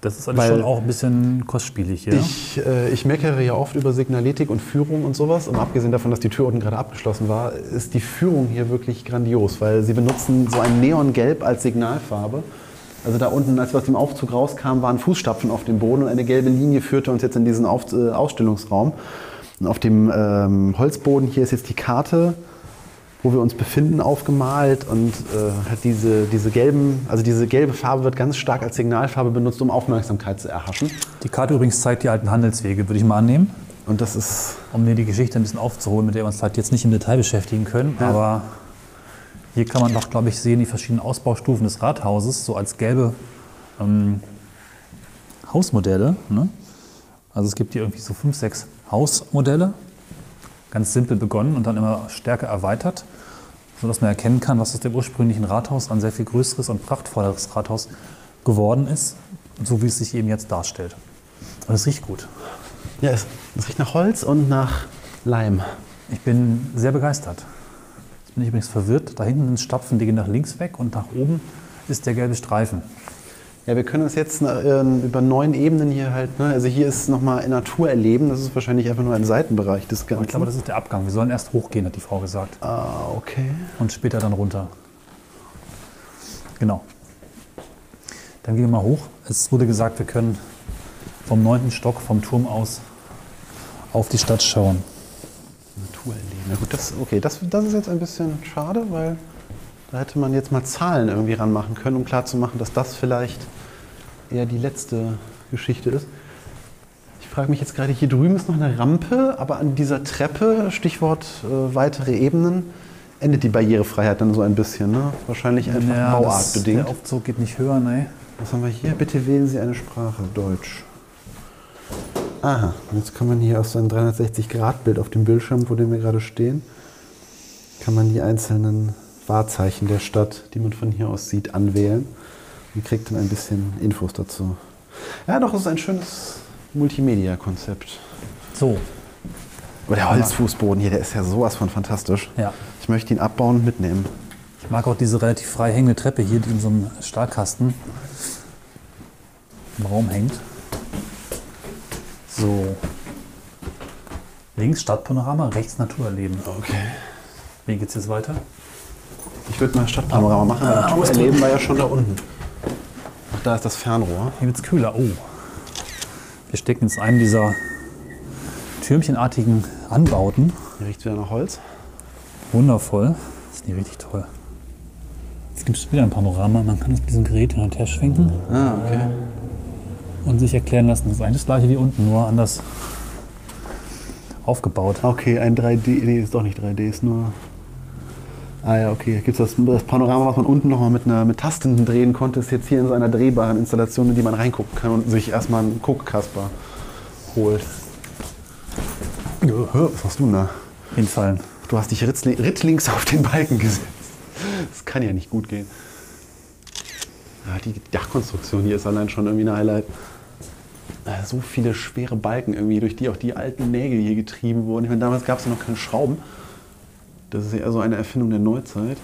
C: Das ist alles schon auch ein bisschen kostspielig hier.
B: Ich, äh, ich meckere ja oft über Signaletik und Führung und sowas. Und abgesehen davon, dass die Tür unten gerade abgeschlossen war, ist die Führung hier wirklich grandios, weil sie benutzen so ein Neongelb als Signalfarbe. Also da unten, als wir aus dem Aufzug rauskamen, waren Fußstapfen auf dem Boden und eine gelbe Linie führte uns jetzt in diesen auf äh, Ausstellungsraum. Und auf dem ähm, Holzboden hier ist jetzt die Karte, wo wir uns befinden, aufgemalt und äh, hat diese, diese gelben, also diese gelbe Farbe wird ganz stark als Signalfarbe benutzt, um Aufmerksamkeit zu erhaschen.
C: Die Karte übrigens zeigt die alten Handelswege, würde ich mal annehmen,
B: Und das ist
C: um dir die Geschichte ein bisschen aufzuholen, mit der wir uns vielleicht jetzt nicht im Detail beschäftigen können.
B: Ja.
C: Aber hier kann man doch, glaube ich, sehen, die verschiedenen Ausbaustufen des Rathauses, so als gelbe ähm, Hausmodelle. Ne? Also es gibt hier irgendwie so fünf, sechs Hausmodelle. Ganz simpel begonnen und dann immer stärker erweitert, sodass man erkennen kann, was aus dem ursprünglichen Rathaus ein sehr viel größeres und prachtvolleres Rathaus geworden ist, so wie es sich eben jetzt darstellt. Und es riecht gut.
B: Ja, es, es riecht nach Holz und nach Leim.
C: Ich bin sehr begeistert. Jetzt bin ich übrigens verwirrt. Da hinten sind Stapfen, die gehen nach links weg und nach oben ist der gelbe Streifen.
B: Ja, wir können das jetzt äh, über neun Ebenen hier halt, ne? also hier ist nochmal Natur erleben, das ist wahrscheinlich einfach nur ein Seitenbereich des
C: Aber
B: Ganzen.
C: ich glaube, das ist der Abgang. Wir sollen erst hochgehen, hat die Frau gesagt.
B: ah, okay.
C: Und später dann runter. Genau. Dann gehen wir mal hoch. Es wurde gesagt, wir können vom neunten Stock, vom Turm aus, auf die Stadt schauen.
B: Natur erleben. Na gut, das, okay, das, das ist jetzt ein bisschen schade, weil da hätte man jetzt mal Zahlen irgendwie ranmachen können, um klarzumachen, dass das vielleicht eher die letzte Geschichte ist. Ich frage mich jetzt gerade, hier drüben ist noch eine Rampe, aber an dieser Treppe, Stichwort äh, weitere Ebenen, endet die Barrierefreiheit dann so ein bisschen. Ne? Wahrscheinlich einfach
C: das,
B: bauartbedingt.
C: der Aufzug geht nicht höher, ne?
B: Was haben wir hier? Bitte wählen Sie eine Sprache, Deutsch. Aha, jetzt kann man hier auf so ein 360-Grad-Bild auf dem Bildschirm, vor dem wir gerade stehen, kann man die einzelnen Wahrzeichen der Stadt, die man von hier aus sieht, anwählen und kriegt dann ein bisschen Infos dazu. Ja, doch, es ist ein schönes Multimedia-Konzept.
C: So,
B: Aber der Holzfußboden hier, der ist ja sowas von fantastisch.
C: ja.
B: Ich möchte ihn abbauen und mitnehmen.
C: Ich mag auch diese relativ frei hängende Treppe hier, die in so einem Stahlkasten im Raum hängt. So. Links Stadtpanorama, rechts Naturerleben.
B: Okay.
C: Wie geht's jetzt weiter?
B: Ich würde mal Stadtpanorama machen, weil Natur erleben war ja schon da unten. Ach, da ist das Fernrohr.
C: Hier wird's kühler. Oh. Wir stecken jetzt einem dieser türmchenartigen Anbauten.
B: Hier riecht wieder nach Holz.
C: Wundervoll. Das ist nicht richtig toll. Jetzt gibt es wieder ein Panorama. Man kann es mit diesem Gerät hin und her schwenken
B: Ah, okay.
C: und sich erklären lassen. Das ist eigentlich das gleiche wie unten, nur anders aufgebaut.
B: Okay, ein 3D, nee, ist doch nicht 3D, ist nur. Ah ja, okay. Gibt es das, das Panorama, was man unten nochmal mit, einer, mit Tasten drehen konnte, ist jetzt hier in so einer drehbaren Installation, in die man reingucken kann und sich erstmal einen Guckkasper holt. Was machst du denn da?
C: Hinfallen.
B: Du hast dich ritzli- rittlings auf den Balken gesetzt. Das kann ja nicht gut gehen. Ja, die Dachkonstruktion hier ist allein schon irgendwie ein Highlight. Äh, So viele schwere Balken irgendwie, durch die auch die alten Nägel hier getrieben wurden. Ich meine, damals gab es ja noch keine Schrauben. Das ist ja eher so eine Erfindung der Neuzeit.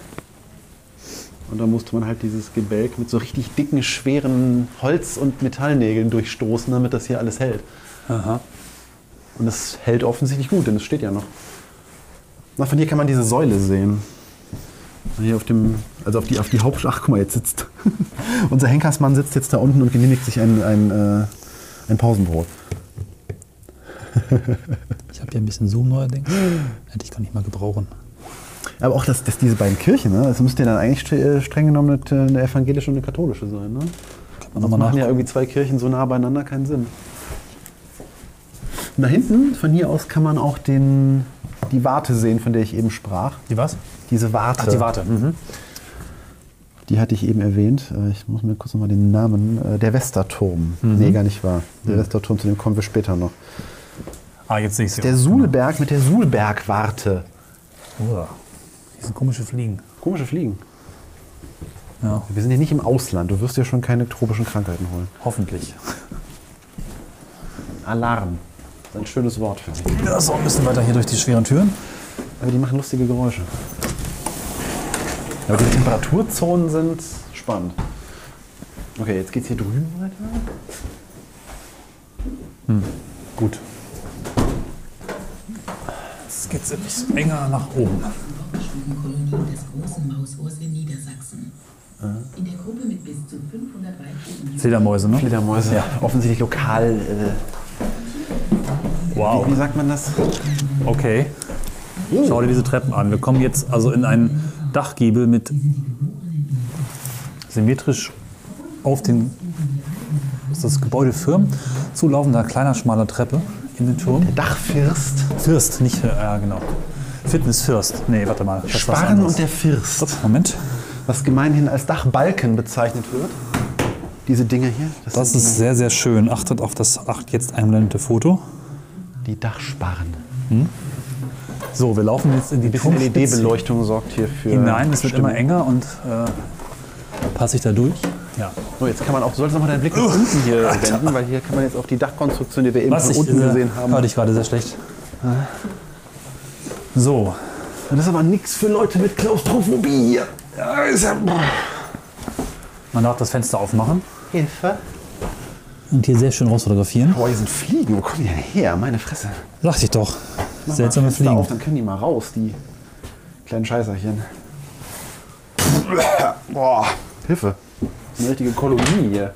B: Und da musste man halt dieses Gebälk mit so richtig dicken, schweren Holz- und Metallnägeln durchstoßen, damit das hier alles hält.
C: Aha.
B: Und das hält offensichtlich gut, denn es steht ja noch. Na, von hier kann man diese Säule sehen. Hier auf dem, also auf die, auf die Haupt... Ach, guck mal, jetzt sitzt... Unser Henkersmann sitzt jetzt da unten und genehmigt sich ein, ein, äh, ein Pausenbrot.
C: Ich habe hier ein bisschen Zoom neuerdings. Hätte ich gar nicht mal gebrauchen.
B: Aber auch dass, dass diese beiden Kirchen, ne? das müsste ja dann eigentlich äh, streng genommen eine, evangelische und eine katholische sein. Ne? Sonst machen ja irgendwie zwei Kirchen so nah beieinander keinen Sinn. Und da hinten, von hier aus, kann man auch den, die Warte sehen, von der ich eben sprach.
C: Die was?
B: Diese Warte.
C: Ach, die Warte. Mhm.
B: Die hatte ich eben erwähnt. Äh, Ich muss mir kurz nochmal den Namen. äh, Der Westerturm. Nee, gar nicht wahr. Der Westerturm, zu dem kommen wir später noch.
C: Ah, jetzt sehe ich sie.
B: Der Suhlberg mit der Suhlbergwarte.
C: Uah. Die sind komische Fliegen.
B: Komische Fliegen.
C: Ja,
B: Wir sind hier nicht im Ausland. Du wirst dir schon keine tropischen Krankheiten holen.
C: hoffentlich.
B: Alarm. Das ist ein schönes Wort für sie.
C: Ja, so ein bisschen weiter hier durch die schweren Türen.
B: Aber die machen lustige Geräusche. Aber diese Temperaturzonen sind spannend. Okay, jetzt geht's hier drüben weiter.
C: Gut. Jetzt geht es etwas enger nach oben.
F: Kolonien des Großen Mausohrs in Niedersachsen. In der Gruppe mit bis zu 500 weiblichen
C: Fledermäuse, ne?
B: Fledermäuse. Ja. Offensichtlich lokal. Äh,
C: Wow.
B: Wie sagt man das?
C: Okay. Schau dir diese Treppen an. Wir kommen jetzt also in einen Dachgiebel mit symmetrisch auf den ist das Gebäude Firm zulaufender kleiner schmaler Treppe in den Turm.
B: Dachfirst.
C: Fürst, nicht äh, ja genau. Fitnessfürst. Nee, warte mal. das
B: Sparren und der First.
C: Moment.
B: Was gemeinhin als Dachbalken bezeichnet wird. diese Dinge hier.
C: Das
B: sind
C: ist sehr, sehr schön. Achtet auf das acht jetzt einblendete Foto.
B: die, Dachsparren.
C: So, wir laufen jetzt in die
B: Ein bisschen LED-Beleuchtung sorgt hier für.
C: hinein. Es wird
B: Stimmung.
C: immer enger und äh, passe ich da durch. Ja.
B: So, jetzt kann man auch, du solltest nochmal deinen Blick nach unten hier wenden, weil hier kann man jetzt auf die Dachkonstruktion, die wir eben
C: Was
B: von unten
C: äh,
B: gesehen haben.
C: hörte ich gerade sehr schlecht. So,
B: Das ist aber nichts für Leute mit Klaustrophobie.
C: Man darf das Fenster aufmachen
B: Hilfe.
C: und hier sehr schön rausfotografieren.
B: Boah, hier sind Fliegen. Wo kommen die denn her? Meine Fresse.
C: Sagte ich doch.
B: Mach
C: Seltsame Fliegen.
B: Auf, dann können die mal raus, die kleinen Scheißerchen. Boah, Hilfe. Eine richtige Kolonie hier.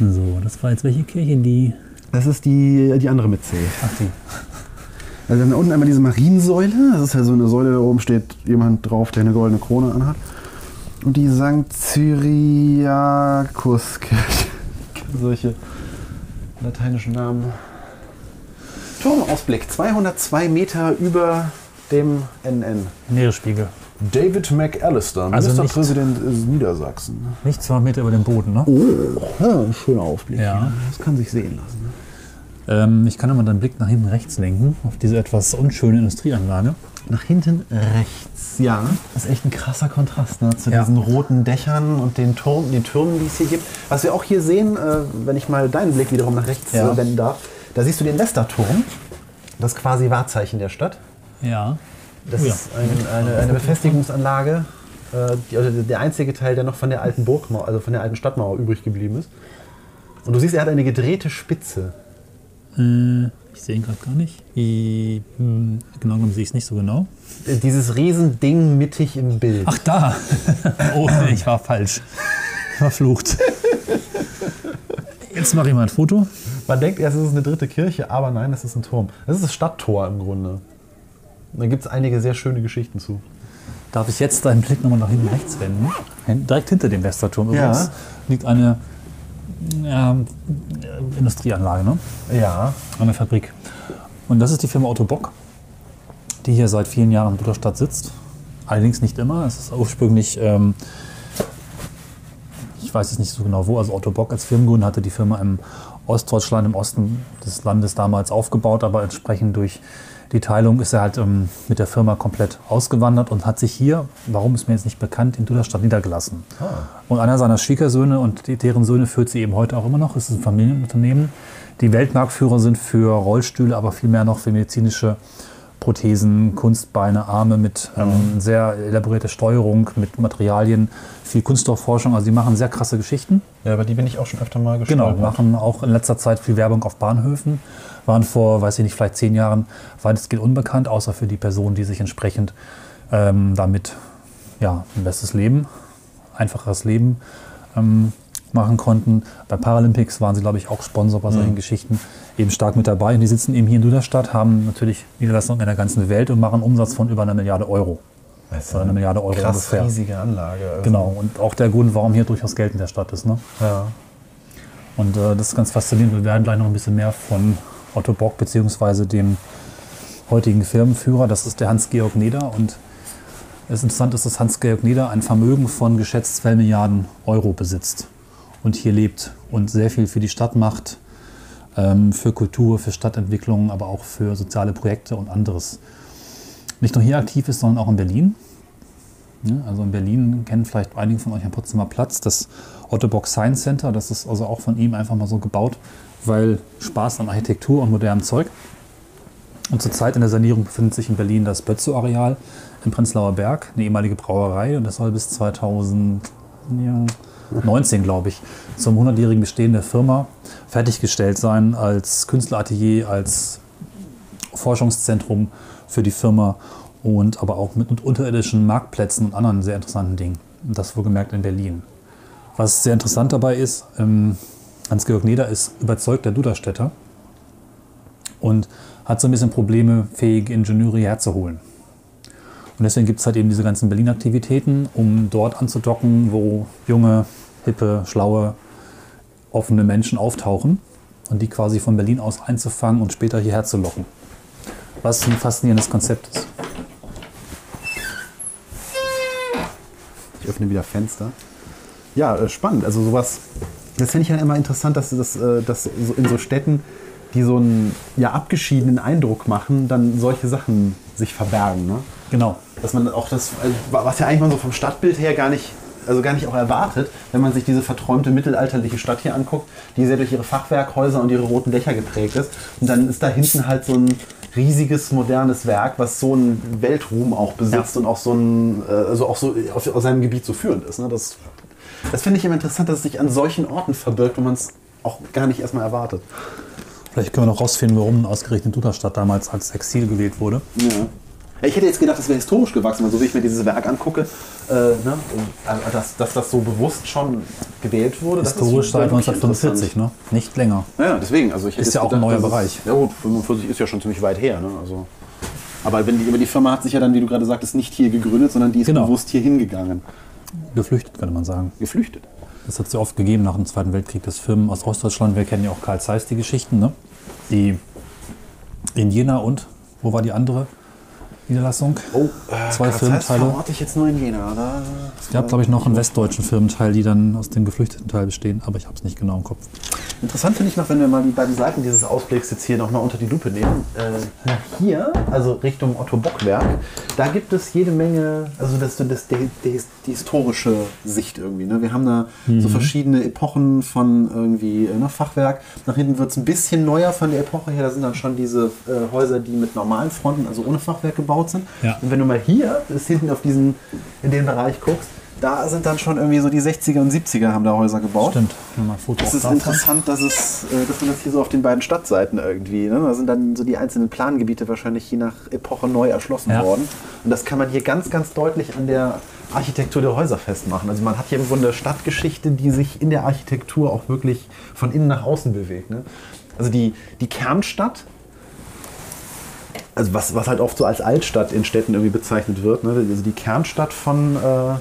C: So, das war jetzt welche Kirche? Die.
B: Das ist die, die andere mit C.
C: Ach, die.
B: Also dann unten einmal diese Mariensäule. Das ist ja so eine Säule, da oben steht jemand drauf, der eine goldene Krone anhat. Und die St. Cyriakuskirche. Solche lateinischen Namen. Turmausblick, 202 Meter über dem NN.
C: Meeresspiegel.
B: David McAllister,
C: Also
B: Ministerpräsident Niedersachsen.
C: Nicht zwei Meter über dem Boden, ne?
B: Oh, ja, schöner Ausblick.
C: Ja.
B: hier. Das kann sich sehen lassen. ne?
C: Ähm, ich kann aber deinen Blick nach hinten rechts lenken, auf diese etwas unschöne Industrieanlage.
B: Nach hinten rechts, ja. Das ist echt ein krasser Kontrast ne, zu
C: Ja.
B: diesen roten Dächern und den, Turm, den Türmen, die es hier gibt. Was wir auch hier sehen, äh, wenn ich mal deinen Blick wiederum nach rechts
C: Ja.
B: äh, wenden darf, da siehst du den Westerturm. Das ist quasi Wahrzeichen der Stadt.
C: Ja.
B: Das
C: Oh ja.
B: ist ein, eine, eine Befestigungsanlage, äh, die, also der einzige Teil, der noch von der alten Burgmauer, also von der alten Stadtmauer übrig geblieben ist. Und du siehst, er hat eine gedrehte Spitze.
C: Äh, ich sehe ihn gerade gar nicht. I, hm, genau genommen sehe ich es nicht so genau.
B: Dieses Riesending mittig im Bild.
C: Ach, da! oh, nee, ich war falsch. Verflucht. Jetzt mache ich mal ein Foto.
B: Man denkt erst, es ist eine dritte Kirche, aber nein, das ist ein Turm. Das ist das Stadttor im Grunde. Da gibt es einige sehr schöne Geschichten zu.
C: Darf ich jetzt deinen Blick nochmal nach hinten rechts wenden? Direkt hinter dem Westerturm
B: Ja.
C: übrigens liegt eine ja, Industrieanlage, ne?
B: Ja.
C: eine Fabrik. Und das ist die Firma Otto Bock, die hier seit vielen Jahren in Butterstadt sitzt. Allerdings nicht immer. Es ist ursprünglich, ähm, ich weiß es nicht so genau wo, also Otto Bock als Firmengründer hatte die Firma im Ostdeutschland, im Osten des Landes damals aufgebaut, aber entsprechend durch die Teilung ist er halt ähm, mit der Firma komplett ausgewandert und hat sich hier, warum ist mir jetzt nicht bekannt, in Duderstadt niedergelassen. Und einer seiner Schwiegersöhne und deren Söhne führt sie eben heute auch immer noch. Es ist ein Familienunternehmen, die Weltmarktführer sind für Rollstühle, aber vielmehr noch für medizinische Prothesen, Kunstbeine, Arme mit ähm, sehr elaborierter Steuerung, mit Materialien, viel Kunststoffforschung. Also die machen sehr krasse Geschichten.
B: Ja, aber die bin ich auch schon öfter mal
C: Genau,
B: gestolpert.
C: machen auch in letzter Zeit viel Werbung auf Bahnhöfen. Waren vor, weiß ich nicht, vielleicht zehn Jahren weitestgehend unbekannt, außer für die Personen, die sich entsprechend ähm, damit ja, ein besseres Leben, einfacheres Leben ähm, machen konnten. Bei Paralympics waren sie, glaube ich, auch Sponsor bei solchen Geschichten eben stark mit dabei. Und die sitzen eben hier in Duderstadt, haben natürlich Niederlassungen in der ganzen Welt und machen Umsatz von über einer Milliarde Euro.
B: Das
C: Oder eine Milliarde Euro
B: krass
C: ungefähr.
B: riesige Anlage. Also,
C: Genau, und auch der Grund, warum hier durchaus Geld in der Stadt ist. Ne?
B: Ja.
C: Und äh, das ist ganz faszinierend. Wir werden gleich noch ein bisschen mehr von Otto Bock bzw. dem heutigen Firmenführer, das ist der Hans-Georg Neder. Und es interessant ist, dass Hans-Georg Neder ein Vermögen von geschätzt 2 Milliarden Euro besitzt und hier lebt und sehr viel für die Stadt macht, ähm, für Kultur, für Stadtentwicklung, aber auch für soziale Projekte und anderes. Nicht nur hier aktiv ist, sondern auch in Berlin. Also in Berlin kennen vielleicht einige von euch am Potsdamer Platz das Otto Bock Science Center. Das ist also auch von ihm einfach mal so gebaut, weil Spaß an Architektur und modernem Zeug. Und zurzeit in der Sanierung befindet sich in Berlin das Bötzow-Areal im Prenzlauer Berg, eine ehemalige Brauerei. Und das soll bis 2019, glaube ich, zum 100-jährigen Bestehen der Firma fertiggestellt sein als Künstleratelier, als Forschungszentrum für die Firma und aber auch mit unterirdischen Marktplätzen und anderen sehr interessanten Dingen. Und Das wohlgemerkt in Berlin. Was sehr interessant dabei ist, ähm, Hans-Georg Neder ist überzeugter Duderstädter und hat so ein bisschen Probleme, fähige Ingenieure herzuholen. Und deswegen gibt es halt eben diese ganzen Berlin-Aktivitäten, um dort anzudocken, wo junge, hippe, schlaue, offene Menschen auftauchen und die quasi von Berlin aus einzufangen und später hierher zu locken. Was ein faszinierendes Konzept ist.
B: Ich öffne wieder Fenster. Ja, äh, spannend. Also sowas, das finde ich halt immer interessant, dass, das, äh, dass in so Städten, die so einen ja, abgeschiedenen Eindruck machen, dann solche Sachen sich verbergen. Ne?
C: Genau.
B: Dass man auch das, also, was ja eigentlich mal so vom Stadtbild her gar nicht, also gar nicht auch erwartet, wenn man sich diese verträumte mittelalterliche Stadt hier anguckt, die sehr durch ihre Fachwerkhäuser und ihre roten Dächer geprägt ist. Und dann ist da hinten halt so ein riesiges modernes Werk, was so einen Weltruhm auch besitzt
C: Ja.
B: und auch so ein, äh, also auch so auf, aus seinem Gebiet so führend ist. Ne? Das, das finde ich immer interessant, dass es sich an solchen Orten verbirgt, wo man es auch gar nicht erstmal erwartet.
C: Vielleicht können wir noch rausfinden, warum ausgerechnet Duderstadt damals als Exil gewählt wurde.
B: Ja. Ich hätte jetzt gedacht, das wäre historisch gewachsen, weil so wie ich mir dieses Werk angucke, äh, ne, äh, dass, dass das so bewusst schon gewählt wurde. ist
C: Historisch seit
B: wirklich
C: 1945, ne? Nicht länger.
B: Ja, deswegen. Also
C: Ist ja auch ein neuer Bereich.
B: Ja gut, 45 ist ja schon ziemlich weit her. Ne? Also, aber, wenn die, aber die Firma hat sich ja dann, wie du gerade sagtest, nicht hier gegründet, sondern die ist
C: Genau.
B: bewusst hier hingegangen.
C: Geflüchtet, könnte man sagen.
B: Geflüchtet.
C: Das hat es ja oft gegeben nach dem Zweiten Weltkrieg, dass Firmen aus Ostdeutschland, wir kennen ja auch Karl Zeiss die Geschichten, ne? die in Jena und, wo war die andere Niederlassung?
B: Oh,
C: Zwei Firmenteile.
B: verorte ich jetzt nur in Jena. Oder?
C: Es gab, glaube ich, noch einen westdeutschen Firmenteil, die dann aus dem geflüchteten Teil bestehen, aber ich habe es nicht genau im Kopf.
B: Interessant finde ich noch, wenn wir mal die beiden Seiten dieses Ausblicks jetzt hier nochmal unter die Lupe nehmen. Äh, hier, also Richtung Otto Bockwerk, da gibt es jede Menge, also das, das, die, die, die historische Sicht irgendwie. Ne? Wir haben da so verschiedene Epochen von irgendwie äh, ne, Fachwerk. Nach hinten wird es ein bisschen neuer von der Epoche her. Da sind dann schon diese äh, Häuser, die mit normalen Fronten, also ohne Fachwerk gebaut sind.
C: Ja.
B: Und wenn du mal hier bis hinten auf diesen, in den Bereich guckst, da sind dann schon irgendwie so die 60er und 70er haben da Häuser gebaut.
C: Stimmt. Mal ein Foto
B: Es ist interessant, dass, es, äh, dass man das hier so auf den beiden Stadtseiten irgendwie, ne? da sind dann so die einzelnen Plangebiete wahrscheinlich je nach Epoche neu erschlossen
C: Ja.
B: worden. Und das kann man hier ganz, ganz deutlich an der Architektur der Häuser festmachen. Also man hat hier im Grunde Stadtgeschichte, die sich in der Architektur auch wirklich von innen nach außen bewegt. Ne? Also die, die Kernstadt, also was, was halt oft so als Altstadt in Städten irgendwie bezeichnet wird, ne? also die Kernstadt von... Äh,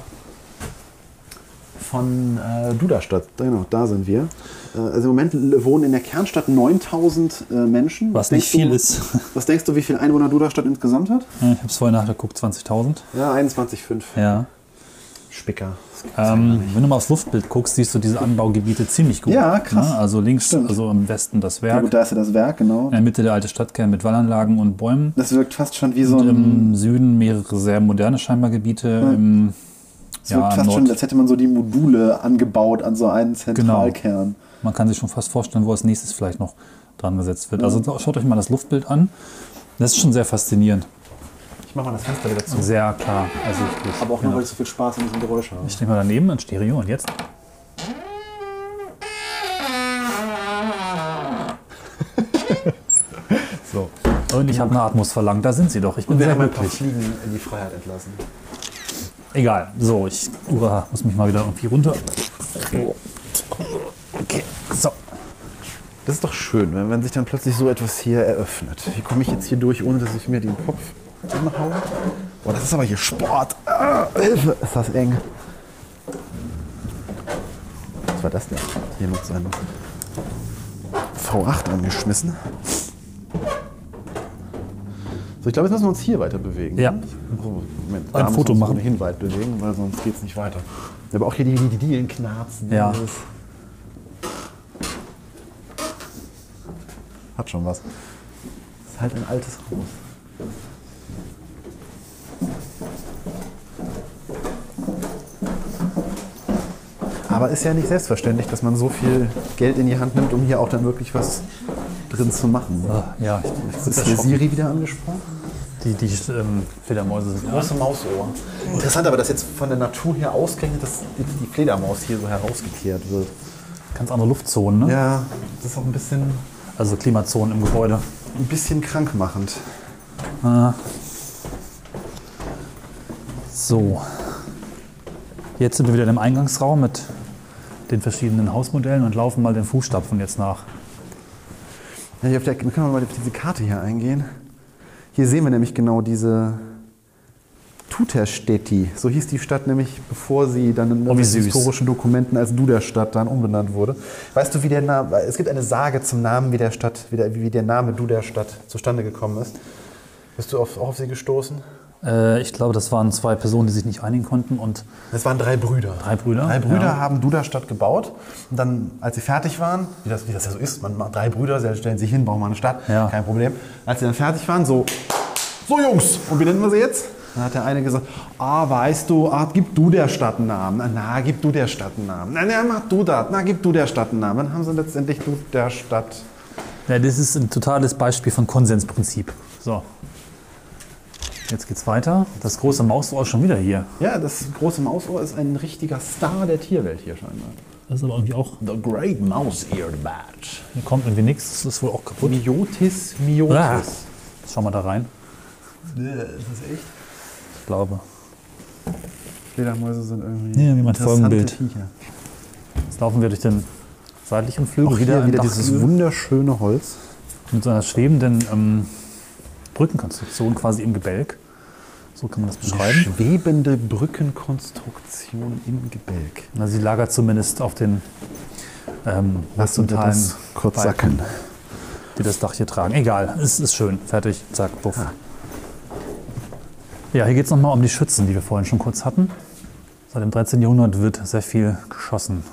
B: von äh, Duderstadt. Genau, da sind wir. Äh, also im Moment wohnen in der Kernstadt 9000 äh, Menschen.
C: Was
B: denkst
C: nicht viel
B: du,
C: ist.
B: Was denkst du, wie viel Einwohner Duderstadt insgesamt hat?
C: Ich habe es vorhin nachgeguckt, 20.000.
B: Ja, 21,5.
C: Ja.
B: Spicker.
C: Ähm, wenn du mal aufs Luftbild guckst, siehst du diese Anbaugebiete ziemlich gut.
B: Ja, krass.
C: Ne? Also links,
B: Stimmt.
C: also im Westen das
B: Ja,
C: Werk,
B: gut, da ist ja das Werk, genau.
C: in der Mitte der alte Stadtkern mit Wallanlagen und Bäumen.
B: Das wirkt fast schon wie so ein.
C: im Süden mehrere sehr moderne scheinbar Gebiete. Im,
B: Es wirkt
C: ja,
B: fast
C: im
B: schon,
C: Nord,
B: als hätte man so die Module angebaut an so einen
C: Genau.
B: Zentralkern.
C: man kann sich schon fast vorstellen, wo als nächstes vielleicht noch dran gesetzt wird. Also schaut euch mal das Luftbild an. Das ist schon sehr faszinierend.
B: Ich mach mal das Fenster wieder zu.
C: Sehr klar ersichtlich.
B: Aber auch nur,
C: ja.
B: weil ich so viel Spaß an diesem Geräusch habe.
C: Ich stehe mal daneben in Stereo und jetzt.
B: So.
C: Und ich habe eine Atmos verlangt. Da sind sie doch. Ich bin
B: Wir
C: sehr
B: haben ein paar
C: glücklich.
B: Fliegen in die Freiheit entlassen.
C: Egal. So, ich uah, muss mich mal wieder irgendwie runter. Okay. So.
B: Das ist doch schön, wenn, wenn sich dann plötzlich so etwas hier eröffnet. Wie komme ich jetzt hier durch, ohne dass ich mir den Kopf umhaue? Boah, das ist aber hier Sport. Ah, Hilfe, ist das eng. Was war das denn? Hier mit seinem V8 angeschmissen. So, ich glaube, jetzt müssen wir uns hier weiter bewegen.
C: Ja.
B: Moment,
C: Ein Foto machen.
B: ohnehin weit bewegen, weil sonst geht es nicht weiter. Aber auch hier die, die, die Dielen knarzen.
C: Ja.
B: Hat schon was. Das ist halt ein altes Haus. Aber ist ja nicht selbstverständlich, dass man so viel Geld in die Hand nimmt, um hier auch dann wirklich was drin zu machen.
C: Ah, Ja, ich, ich
B: Ist hier Siri wieder angesprochen?
C: Die, die ähm, Fledermäuse sind
B: Große Mausohr. Interessant aber, dass jetzt von der Natur her ausgerechnet, dass die die Fledermaus hier so herausgekehrt wird.
C: ganz andere Luftzonen. Ne?
B: Ja, das ist auch ein bisschen,
C: Also Klimazonen im Gebäude.
B: ein bisschen krankmachend.
C: So. Jetzt sind wir wieder im Eingangsraum mit den verschiedenen Hausmodellen und laufen mal den Fußstapfen jetzt nach.
B: Ja, hier auf der, können wir mal auf diese Karte hier eingehen. Hier sehen wir nämlich genau diese Tuterstädti. So hieß die Stadt nämlich, bevor sie dann in
C: Oh,
B: historischen Dokumenten als Duderstadt dann umbenannt wurde. Weißt du, wie der Name, es gibt eine Sage zum Namen, wie der Stadt, wie der, wie der Name Duderstadt zustande gekommen ist. Bist du auf, auch auf sie gestoßen?
C: Äh, ich glaube, das waren zwei Personen, die sich nicht einigen konnten und
B: Es waren drei Brüder.
C: Drei Brüder,
B: Drei Brüder
C: ja.
B: haben Duderstadt gebaut. Und dann, als sie fertig waren, wie das, wie das ja so ist, man macht drei Brüder, sie stellen sich hin, bauen mal eine Stadt,
C: Ja.
B: kein Problem. Als sie dann fertig waren, so, so Jungs, und wie nennen wir sie jetzt? Dann hat der eine gesagt, ah, weißt du, ah, gib du der Stadt einen Namen. Na, Na, gib du der Stadt einen Namen. Na, na, mach du das. Na, gib du der Stadt einen Namen. Dann haben sie letztendlich du der Stadt.
C: ja, das ist ein totales Beispiel von Konsensprinzip. So. Jetzt geht's weiter. Das große Mausohr ist schon wieder hier.
B: Ja, das große Mausohr ist ein richtiger Star der Tierwelt hier scheinbar.
C: Das ist aber irgendwie auch,
B: The Great Mouse-Eared Bat.
C: hier kommt irgendwie nichts. Das ist wohl auch kaputt.
B: Miotis miotis.
C: Ah. Schau mal da rein.
B: Ist das echt?
C: Ich glaube.
B: Fledermäuse sind irgendwie.
C: Ja, wie mein Folgenbild.
B: Viecher.
C: Jetzt laufen wir durch den seitlichen Flügel
B: Auch
C: wieder,
B: wieder, dieses wunderschöne Holz.
C: mit so einer schwebenden ähm, Brückenkonstruktion quasi im Gebälk. So kann man das
B: Eine
C: beschreiben.
B: schwebende Brückenkonstruktion im Gebälk.
C: Na, sie lagert zumindest auf den ähm,
B: wir
C: horizontalen
B: das kurz
C: Balken,
B: sacken.
C: die das Dach hier tragen. Egal, es ist schön. Fertig, zack, puff. Ja, hier geht es nochmal um die Schützen, die wir vorhin schon kurz hatten. Seit dem 13. Jahrhundert wird sehr viel geschossen.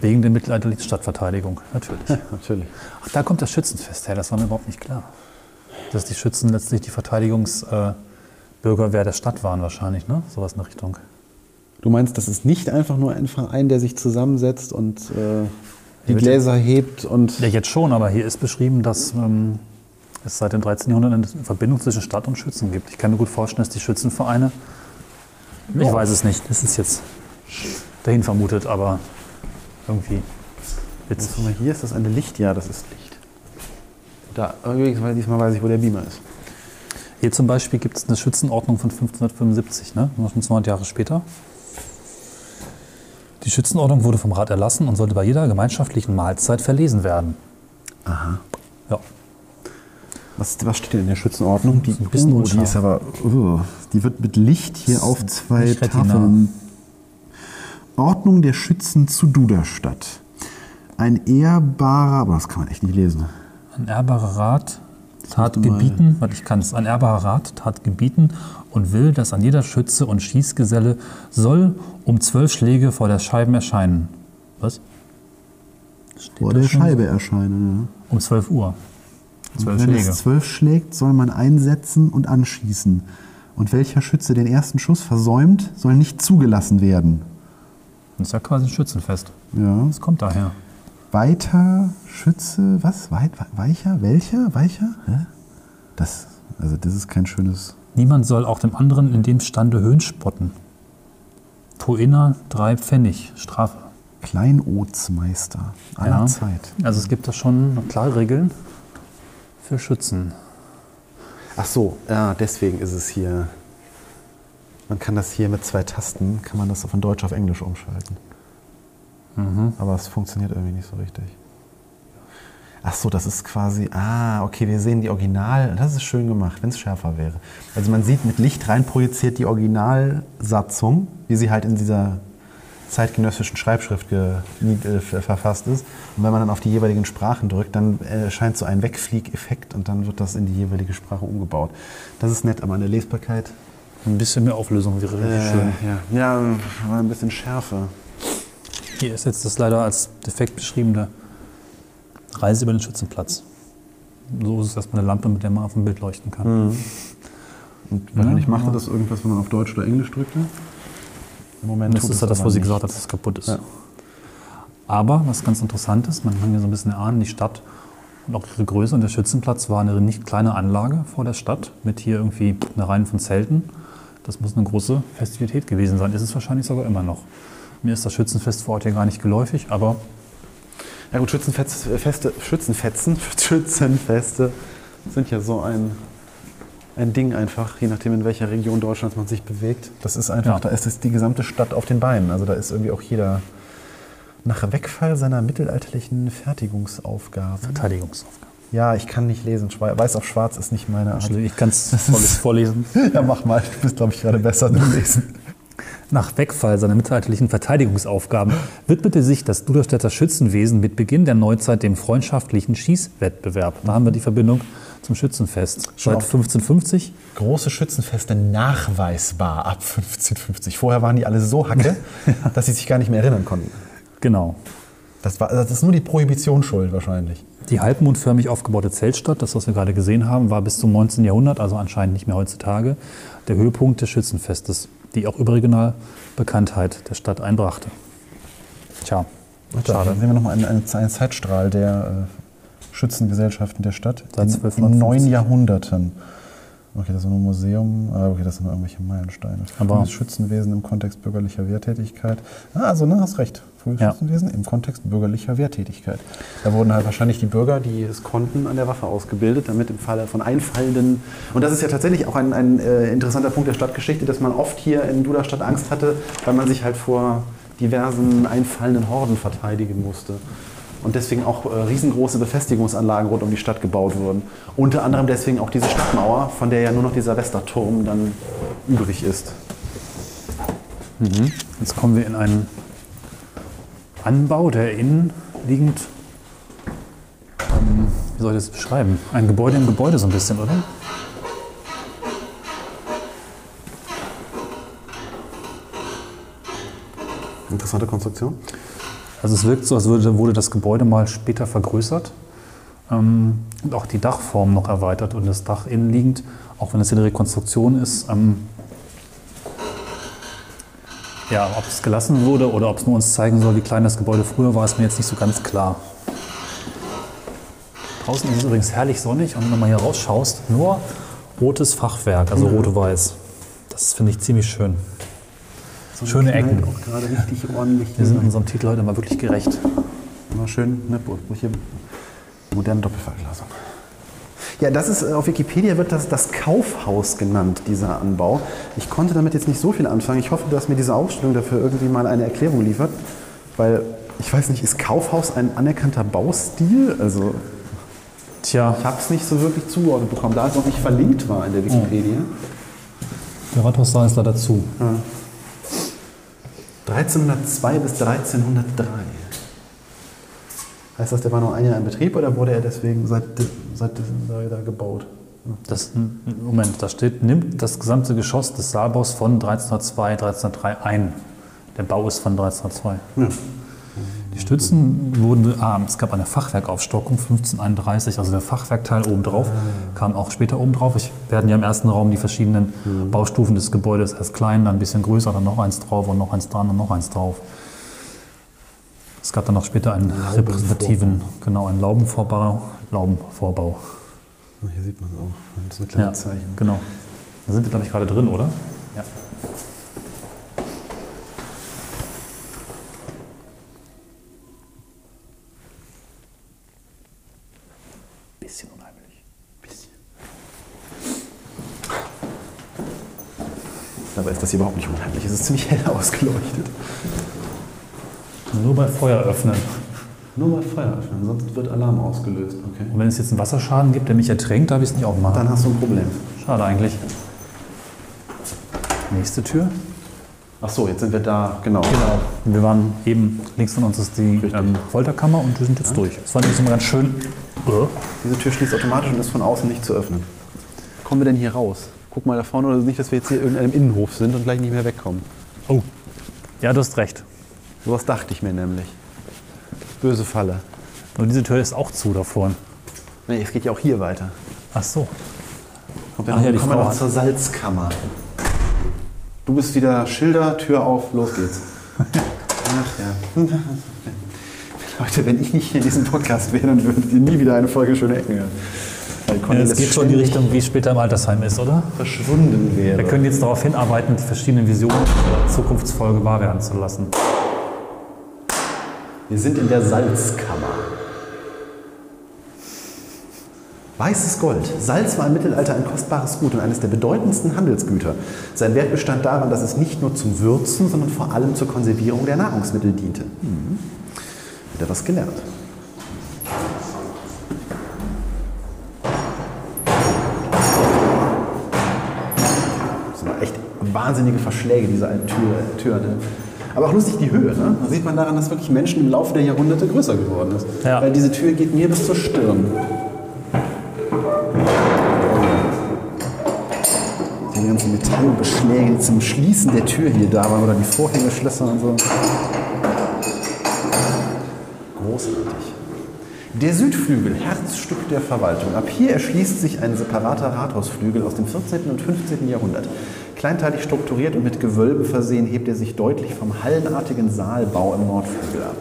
C: Wegen der mittelalterlichen Stadtverteidigung, natürlich.
B: Natürlich.
C: Ach, da kommt das Schützenfest her, das war mir überhaupt nicht klar. Dass die Schützen letztlich die Verteidigungsbürgerwehr äh, Bürgerwehr der Stadt waren wahrscheinlich, ne? Sowas in der Richtung.
B: Du meinst, das ist nicht einfach nur ein Verein, der sich zusammensetzt und äh, die? Gläser hebt und.
C: Ja, jetzt schon, aber hier ist beschrieben, dass ähm, es seit dem 13. Jahrhundert eine Verbindung zwischen Stadt und Schützen gibt. Ich kann mir gut vorstellen, dass die Schützenvereine, ich weiß es nicht, das ist jetzt dahin vermutet, aber irgendwie witzig.
B: Guck mal, hier ist das eine Licht. Ja, das ist Licht. Da, übrigens, weil diesmal weiß ich, wo der Beamer ist.
C: Hier zum Beispiel gibt es eine Schützenordnung von 1575, ne? schon 200 Jahre später. Die Schützenordnung wurde vom Rat erlassen und sollte bei jeder gemeinschaftlichen Mahlzeit verlesen werden.
B: Aha.
C: Ja,
B: Was, was steht denn in der Schützenordnung? Die,
C: Ist ein bisschen
B: oh, die ist aber. Oh, die wird mit Licht hier auf zwei. Tafeln. Ordnung der Schützen zu Duderstadt. Ein ehrbarer. Aber das kann man echt nicht lesen.
C: Ein ehrbarer Rat tat gebieten, warte, ich kann es, ein ehrbarer Rat tat gebieten und will, dass an jeder Schütze und Schießgeselle soll um zwölf Schläge vor der Scheiben erscheinen. Was? Steht
B: Vor der
C: schon
B: Scheibe erscheinen.
C: Um 12 Uhr.
B: Ja.
C: Zwölf
B: wenn
C: Schläge.
B: es zwölf schlägt, soll man einsetzen und anschießen. Und welcher Schütze den ersten Schuss versäumt, soll nicht zugelassen werden.
C: Das ist ja quasi ein Schützenfest.
B: Ja.
C: Das kommt daher.
B: Weiter Schütze, was? Weit, weicher? Welcher? Weicher? Hä? Das, also das ist kein schönes.
C: Niemand soll auch dem anderen in dem Stande Höhen spotten. Poena drei Pfennig, Strafe.
B: Kleinodsmeister aller
C: Ja.
B: Zeit.
C: Also es gibt da schon klare Regeln für Schützen.
B: Ach so, ja, deswegen ist es hier. Man kann das hier mit zwei Tasten, kann man das von Deutsch auf Englisch umschalten. Aber es funktioniert irgendwie nicht so richtig. Ach so, das ist quasi, ah, okay, wir sehen die Original, das ist schön gemacht, wenn es schärfer wäre. Also man sieht mit Licht rein projiziert die Originalsatzung, wie sie halt in dieser zeitgenössischen Schreibschrift ge, äh, verfasst ist. Und wenn man dann auf die jeweiligen Sprachen drückt, dann äh, erscheint so ein Wegfliegeffekt und dann wird das in die jeweilige Sprache umgebaut. Das ist nett, aber eine Lesbarkeit.
C: Ein bisschen mehr Auflösung wäre richtig
B: Äh,
C: schön.
B: ja, ja, aber ein bisschen schärfer.
C: Hier ist jetzt das leider als defekt beschriebene Reise über den Schützenplatz. So ist es erstmal eine Lampe, mit der man auf dem Bild leuchten kann.
B: Und wahrscheinlich
C: Ja,
B: machte das irgendwas, wenn man auf Deutsch oder Englisch drückte. Im Moment
C: das ist ja das, wo sie gesagt hat, dass es kaputt ist.
B: Ja.
C: Aber was ganz interessant ist, man kann hier so ein bisschen erahnen, die Stadt und auch ihre Größe und der Schützenplatz war eine nicht kleine Anlage vor der Stadt mit hier irgendwie einer Reihe von Zelten. Das muss eine große Festivität gewesen sein. Ist es wahrscheinlich sogar immer noch. Mir ist das Schützenfest vor Ort hier gar nicht geläufig, aber
B: Ja gut, Schützenfeste, Feste, Schützenfetzen, Schützenfeste sind ja so ein, ein Ding einfach, je nachdem in welcher Region Deutschlands man sich bewegt. Das ist einfach,
C: Ja.
B: da ist es die gesamte Stadt auf den Beinen. Also da ist irgendwie auch jeder nach Wegfall seiner mittelalterlichen Fertigungsaufgaben.
C: Verteidigungsaufgabe.
B: Ja, ich kann nicht lesen. Weiß auf Schwarz ist nicht meine Art.
C: Ich kann es vorlesen.
B: Ja, mach mal. Du bist, glaube ich, gerade besser im Lesen.
C: Nach Wegfall seiner mittelalterlichen Verteidigungsaufgaben widmete sich das Duderstädter Schützenwesen mit Beginn der Neuzeit dem freundschaftlichen Schießwettbewerb. Da haben wir die Verbindung zum Schützenfest.
B: Schon
C: Seit
B: auf-
C: 1550.
B: Große Schützenfeste nachweisbar ab 1550. Vorher waren die alle so hacke, dass sie sich gar nicht mehr erinnern konnten.
C: Genau.
B: Das, war, das ist nur die Prohibition schuld wahrscheinlich.
C: Die halbmondförmig aufgebaute Zeltstadt, das, was wir gerade gesehen haben, war bis zum 19. Jahrhundert, also anscheinend nicht mehr heutzutage, der Höhepunkt des Schützenfestes, die auch überregional Bekanntheit der Stadt einbrachte. Tja, schade.
B: sehen wir nochmal einen, einen, Zeitstrahl der äh, Schützengesellschaften der Stadt
C: Seit
B: in,
C: 1250.
B: in neun Jahrhunderten. Okay, das ist nur ein Museum. Ah, okay, das sind irgendwelche Meilensteine.
C: Aber-
B: Frühes Schützenwesen im Kontext bürgerlicher Wehrtätigkeit. Ah, also, ne, hast recht. Frühes
C: Ja.
B: Im Kontext bürgerlicher Wehrtätigkeit. Da wurden halt wahrscheinlich die Bürger, die es konnten, an der Waffe ausgebildet, damit im Falle von einfallenden. Und das ist ja tatsächlich auch ein, ein äh, interessanter Punkt der Stadtgeschichte, dass man oft hier in Duderstadt Angst hatte, weil man sich halt vor diversen einfallenden Horden verteidigen musste. Und deswegen auch äh, riesengroße Befestigungsanlagen rund um die Stadt gebaut wurden. Unter anderem deswegen auch diese Stadtmauer, von der ja nur noch dieser Westerturm dann übrig ist.
C: Jetzt kommen wir in einen Anbau, der innen liegend, ähm, wie soll ich das beschreiben? Ein Gebäude im Gebäude so ein bisschen, oder?
B: Interessante Konstruktion.
C: Also es wirkt so, als würde, wurde das Gebäude mal später vergrößert ähm, und auch die Dachform noch erweitert und das Dach innen liegend, auch wenn es eine Rekonstruktion ist. Ähm, ja, ob es gelassen wurde oder ob es nur uns zeigen soll, wie klein das Gebäude früher war, ist mir jetzt nicht so ganz klar. Draußen ist es übrigens herrlich sonnig und wenn du mal hier rausschaust, nur rotes Fachwerk, also rot-weiß. Das finde ich ziemlich schön. Schöne Ecken.
B: Auch gerade richtig ordentlich.
C: Wir sind unserem Titel heute mal wirklich gerecht.
B: Immer schön, ne, moderne Doppelverglasung. Ja, das ist äh, auf Wikipedia wird das das Kaufhaus genannt, dieser Anbau. Ich konnte damit jetzt nicht so viel anfangen. Ich hoffe, dass mir diese Ausstellung dafür irgendwie mal eine Erklärung liefert, weil ich weiß nicht, ist Kaufhaus ein anerkannter Baustil? Also
C: Tja,
B: ich habe es nicht so wirklich zugeordnet bekommen, da es auch nicht verlinkt war in der Wikipedia.
C: der Rathaussaal ist leider zu.
B: 1302 bis 1303. Heißt das, der war nur ein Jahr in Betrieb oder wurde er deswegen seit, seit da gebaut?
C: Das, Moment, da steht, nimmt das gesamte Geschoss des Saalbaus von 1302, 1303 ein. Der Bau ist von 1302.
B: Ja.
C: Die Stützen wurden, ah, es gab eine Fachwerkaufstockung 1531, also der Fachwerkteil obendrauf kam auch später obendrauf. Ich werden ja im ersten Raum die verschiedenen Baustufen des Gebäudes erst klein, dann ein bisschen größer, dann noch eins drauf und noch eins dran und noch eins drauf. Es gab dann noch später einen repräsentativen, genau, einen Laubenvorbau. Laubenvorbau.
B: Hier sieht man es auch. Das ist ein kleines
C: Ja,
B: Zeichen.
C: genau. Da sind wir, glaube ich, gerade drin, oder? Ja. Bisschen unheimlich.
B: Bisschen. Dabei ist das hier überhaupt nicht unheimlich. Es ist ziemlich hell ausgeleuchtet.
C: Nur bei Feuer öffnen.
B: Nur bei Feuer öffnen, sonst wird Alarm ausgelöst. Okay.
C: Und wenn es jetzt einen Wasserschaden gibt, der mich ertränkt, darf ich es nicht aufmachen.
B: Dann hast du ein Problem.
C: Schade eigentlich. Nächste Tür.
B: Ach so, jetzt sind wir da, genau.
C: Genau. Wir waren eben, links von uns ist die ähm, Folterkammer und wir sind jetzt durch. Das fand ich immer ganz schön. Äh,
B: Diese Tür schließt automatisch und ist von außen nicht zu öffnen. Kommen wir denn hier raus? Guck mal da vorne, oder nicht, dass wir jetzt hier in irgendeinem Innenhof sind und gleich nicht mehr wegkommen.
C: Oh. Ja, du hast recht.
B: Sowas dachte ich mir nämlich. Böse Falle.
C: Nur diese Tür ist auch zu davor.
B: Nee, es geht ja auch hier weiter.
C: Ach so.
B: Kommen wir
C: Ach
B: noch,
C: ja, die
B: kommen wir noch zur Salzkammer. Du bist wieder Schilder, Tür auf, los geht's. Ach ja. Leute, wenn ich nicht hier in diesem Podcast wäre, dann würdet ihr nie wieder eine Folge Schöne Ecken hören.
C: Ja, es geht schon in die Richtung, wie es später im Altersheim ist, oder?
B: verschwunden wäre.
C: Wir können jetzt darauf hinarbeiten, die verschiedenen Visionen der Zukunftsfolge wahr werden zu lassen.
B: Wir sind in der Salzkammer. Weißes Gold. Salz war im Mittelalter ein kostbares Gut und eines der bedeutendsten Handelsgüter. Sein Wert bestand darin, dass es nicht nur zum Würzen, sondern vor allem zur Konservierung der Nahrungsmittel diente. Mhm. Wieder was gelernt. Das sind echt wahnsinnige Verschläge, diese alten Tür, Türen. Aber auch lustig die Höhe. Ne? Da sieht man daran, dass wirklich Menschen im Laufe der Jahrhunderte größer geworden ist.
C: Ja.
B: Weil diese Tür geht mir bis zur Stirn. Oh die ganzen Metallbeschläge, die zum Schließen der Tür hier da waren oder die Vorhängeschlösser und so. Großartig. Der Südflügel, Herzstück der Verwaltung. Ab hier erschließt sich ein separater Rathausflügel aus dem 14. und 15. Jahrhundert. Kleinteilig strukturiert und mit Gewölbe versehen, hebt er sich deutlich vom hallenartigen Saalbau im Nordflügel ab.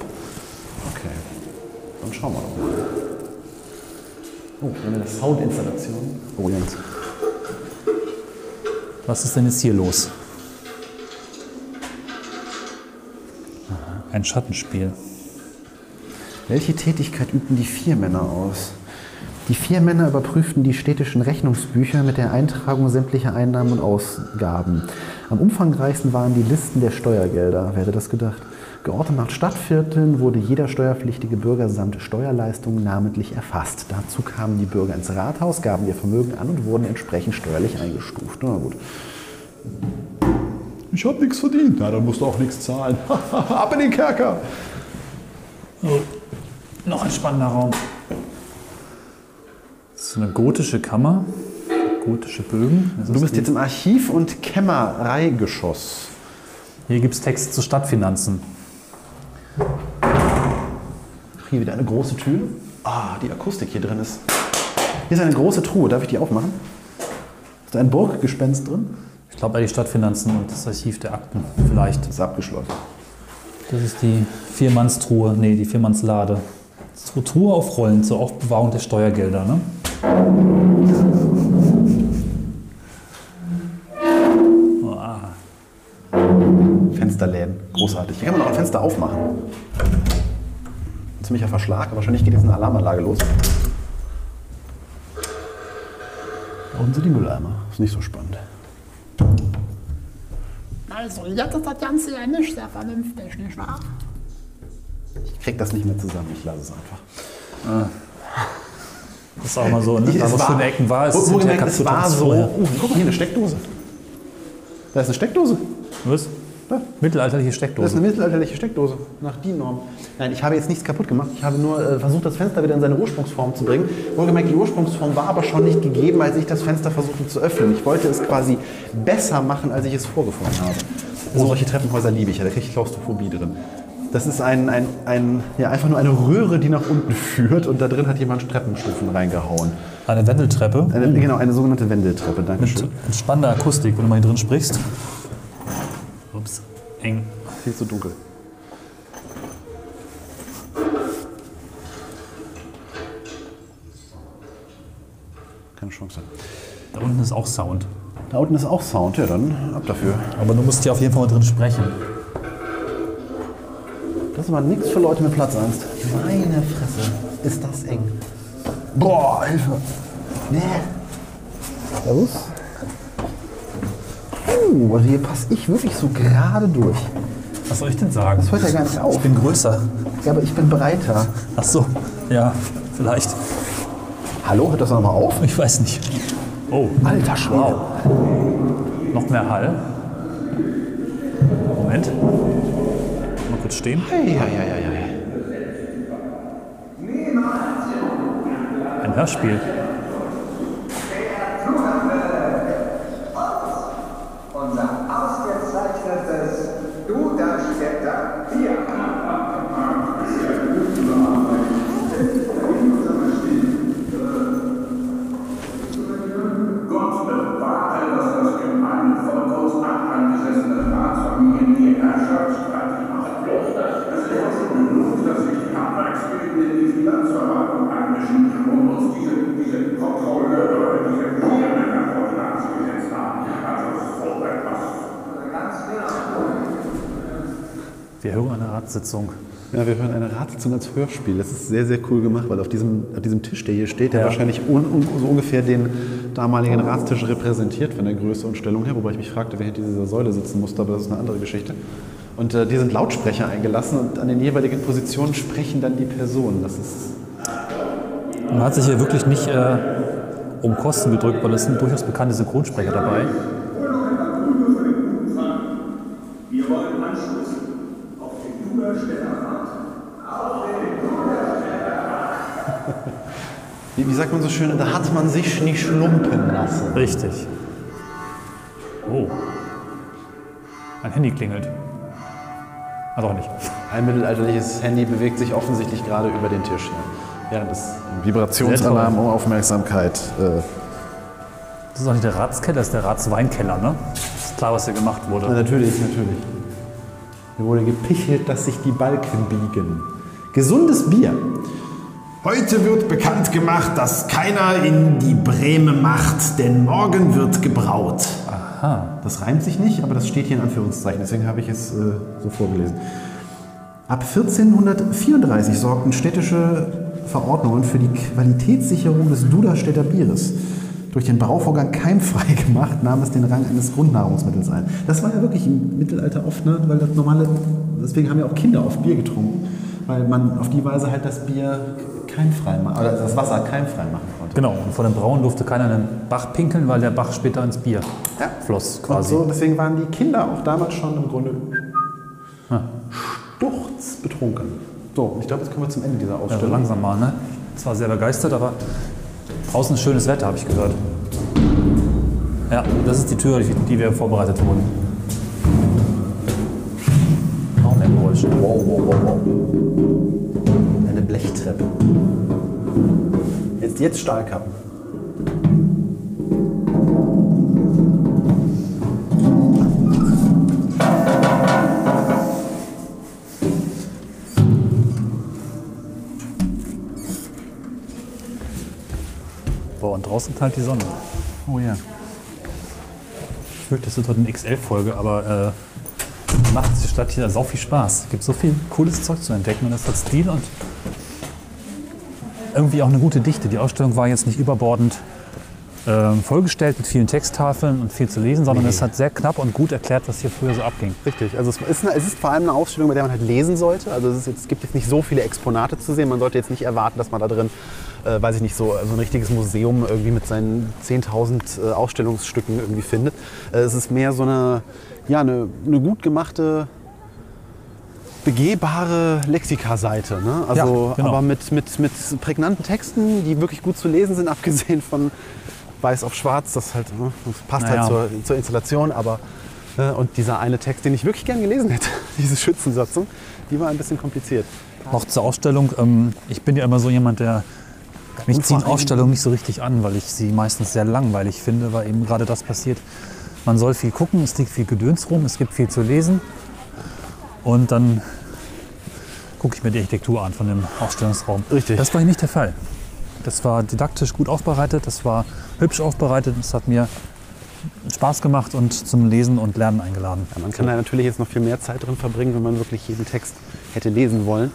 B: Okay, dann schauen wir doch mal. Oh, wir haben eine Soundinstallation. Oh, Jens.
C: Was ist denn jetzt hier los? Ein Schattenspiel.
B: Welche Tätigkeit übten die vier Männer aus? Die vier Männer überprüften die städtischen Rechnungsbücher mit der Eintragung sämtlicher Einnahmen und Ausgaben. Am umfangreichsten waren die Listen der Steuergelder. Wer hätte das gedacht? Geordnet nach Stadtvierteln wurde jeder steuerpflichtige Bürger samt Steuerleistungen namentlich erfasst. Dazu kamen die Bürger ins Rathaus, gaben ihr Vermögen an und wurden entsprechend steuerlich eingestuft. Na gut. Ich habe nichts verdient. Na, dann musst du auch nichts zahlen. Ab in den Kerker.
C: Oh, noch ein spannender Raum. Das ist eine gotische Kammer. Gotische Bögen.
B: Du
C: ist
B: bist jetzt im Archiv- und Kämmereigeschoss.
C: Hier gibt es Text zu Stadtfinanzen.
B: Hier wieder eine große Tür. Ah, die Akustik hier drin ist. Hier ist eine große Truhe. Darf ich die aufmachen? Ist da ein Burggespenst drin?
C: Ich glaube, die Stadtfinanzen und das Archiv der Akten vielleicht.
B: Das ist abgeschlossen.
C: Das ist die Viermannstruhe, nee, die Viermannslade. Tru- Truhe auf Rollen zur Aufbewahrung der Steuergelder, ne? Ah,
B: Fensterläden. Großartig. Hier kann man auch ein Fenster aufmachen. Ein ziemlicher Verschlag, aber wahrscheinlich geht jetzt eine Alarmanlage los. Da unten sind die Mülleimer. Ist nicht so spannend.
A: Also, jetzt ist das Ganze ja nicht sehr vernünftig, nicht wahr?
B: Ich krieg das nicht mehr zusammen. Ich lasse es einfach.
C: Das ist auch mal so, ne? Da, wo
B: Es
C: Ecken war, ist
B: wo,
C: es
B: wo gemerkt, es war so. Oh, guck mal, hier eine Steckdose. Da ist eine Steckdose.
C: Was?
B: Da.
C: Mittelalterliche
B: Das ist
C: Steckdose.
B: eine mittelalterliche Steckdose, nach DIN-Norm. Nein, ich habe jetzt nichts kaputt gemacht. Ich habe nur äh, versucht, das Fenster wieder in seine Ursprungsform zu bringen. Wohlgemerkt, die Ursprungsform war aber schon nicht gegeben, als ich das Fenster versuchte zu öffnen. Ich wollte es quasi besser machen, als ich es vorgefunden habe. Oh, solche Treppenhäuser liebe ich ja, da kriege ich Klaustrophobie drin. Das ist ein, ein, ein, ja, einfach nur eine Röhre, die nach unten führt und da drin hat jemand Treppenstufen reingehauen.
C: Eine Wendeltreppe.
B: Eine, Genau, eine sogenannte Wendeltreppe, Dankeschön.
C: mit spannender Akustik, wenn du mal hier drin sprichst. Ups, eng.
B: Viel zu dunkel. Keine Chance.
C: Da unten ist auch Sound.
B: Da unten ist auch Sound, ja dann ab dafür.
C: Aber du musst hier auf jeden Fall mal drin sprechen.
B: Das ist aber nichts für Leute mit Platzangst. Meine Fresse, ist das eng. Boah, Hilfe. Nee. Servus. Oh, also hier passe ich wirklich so gerade durch.
C: Was soll ich denn sagen?
B: Das hört ja gar nicht auf.
C: Ich bin größer.
B: Ja, aber ich bin breiter.
C: Ach so, ja, vielleicht.
B: Hallo, hört das nochmal auf?
C: Ich weiß nicht. Oh,
B: Alter Schwede.
C: wow. Noch mehr Hall. Moment. Mal kurz stehen. Ein Hörspiel. Wir hören eine Ratssitzung.
B: Ja, wir hören eine Ratssitzung als Hörspiel. Das ist sehr, sehr cool gemacht, weil auf diesem, auf diesem Tisch, der hier steht, der
C: Ja.
B: wahrscheinlich un, un, so ungefähr den damaligen Ratstisch repräsentiert von der Größe und Stellung her, wobei ich mich fragte, wer hinter dieser Säule sitzen musste, aber das ist eine andere Geschichte. Und äh, die sind Lautsprecher eingelassen und an den jeweiligen Positionen sprechen dann die Personen. Das ist
C: Man hat sich hier wirklich nicht äh, um Kosten gedrückt, weil es sind durchaus bekannte Synchronsprecher dabei.
G: Wir wollen anstoßen auf den Duderstädter Rat.
B: Wie, wie sagt man so schön, da hat man sich nicht lumpen lassen.
C: Richtig. Oh. Ein Handy klingelt. Also auch nicht.
B: Ein mittelalterliches Handy bewegt sich offensichtlich gerade über den Tisch. Während es Vibrationsalarm um Aufmerksamkeit. Äh,
C: Das ist auch nicht der Ratskeller, das ist der Ratsweinkeller, ne? Ist klar, was hier gemacht wurde.
B: natürlich, natürlich. Hier wurde gepichelt, dass sich die Balken biegen. Gesundes Bier.
H: Heute wird bekannt gemacht, dass keiner in die Breme macht, denn morgen wird gebraut.
B: Das reimt sich nicht, aber das steht hier in Anführungszeichen, deswegen habe ich es äh, so vorgelesen. Ab 1434 sorgten städtische Verordnungen für die Qualitätssicherung des Duderstädter Bieres. Durch den Brauvorgang keimfrei gemacht, nahm es den Rang eines Grundnahrungsmittels ein. Das war ja wirklich im Mittelalter oft, ne? weil das normale, deswegen haben ja auch Kinder oft Bier getrunken, weil man auf die Weise halt das Bier keimfrei machen, oder das Wasser keimfrei machen konnte.
C: Genau, und vor dem Brauen durfte keiner in den Bach pinkeln, weil der Bach später ins Bier
B: Ja.
C: floss
B: Und
C: quasi.
B: so, deswegen waren die Kinder auch damals schon im Grunde sturzbetrunken. So, ich glaube, jetzt kommen wir zum Ende dieser
C: Ja,
B: Ausstellung.
C: langsam mal, ne? Zwar sehr begeistert, aber draußen ist schönes Wetter, habe ich gehört. Ja, das ist die Tür, die die wir vorbereitet wurden. Auch mehr Geräusche.
B: Wow, wow, wow, wow. Jetzt, jetzt Stahlkappen.
C: Boah, und draußen knallt die Sonne.
B: Oh ja.
C: Ich fürchte, das wird heute eine XL-Folge, aber äh, macht die Stadt hier sau viel Spaß. Es gibt so viel cooles Zeug zu entdecken und das hat Stil und irgendwie auch eine gute Dichte. Die Ausstellung war jetzt nicht überbordend ähm, vollgestellt mit vielen Texttafeln und viel zu lesen, sondern es hat sehr knapp und gut erklärt, was hier früher so abging.
B: Richtig. Also es ist, eine, es ist vor allem eine Ausstellung, bei der man halt lesen sollte. Also es, jetzt, es gibt jetzt nicht so viele Exponate zu sehen. Man sollte jetzt nicht erwarten, dass man da drin, äh, weiß ich nicht, so, so ein richtiges Museum irgendwie mit seinen 10.000 äh, Ausstellungsstücken irgendwie findet. Äh, es ist mehr so eine, ja, eine, eine gut gemachte begehbare Lexikaseite. Ne? Also,
C: Ja, genau.
B: Aber mit, mit, mit prägnanten Texten, die wirklich gut zu lesen sind, abgesehen von weiß auf schwarz. Das, halt, ne? das passt
C: Naja.
B: halt zur, zur Installation. Aber, äh, und dieser eine Text, den ich wirklich gern gelesen hätte, diese Schützensatzung, die war ein bisschen kompliziert.
C: Noch zur Ausstellung. Ähm, ich bin ja immer so jemand, der mich ziehen Ausstellungen nicht so richtig an, weil ich sie meistens sehr langweilig finde, weil eben gerade das passiert. Man soll viel gucken, es liegt viel Gedöns rum, es gibt viel zu lesen. Und dann gucke ich mir die Architektur an von dem Ausstellungsraum.
B: Richtig.
C: Das war hier nicht der Fall. Das war didaktisch gut aufbereitet, das war hübsch aufbereitet, es hat mir Spaß gemacht und zum Lesen und Lernen eingeladen.
B: Ja, man kann da natürlich jetzt noch viel mehr Zeit drin verbringen, wenn man wirklich jeden Text hätte lesen wollen.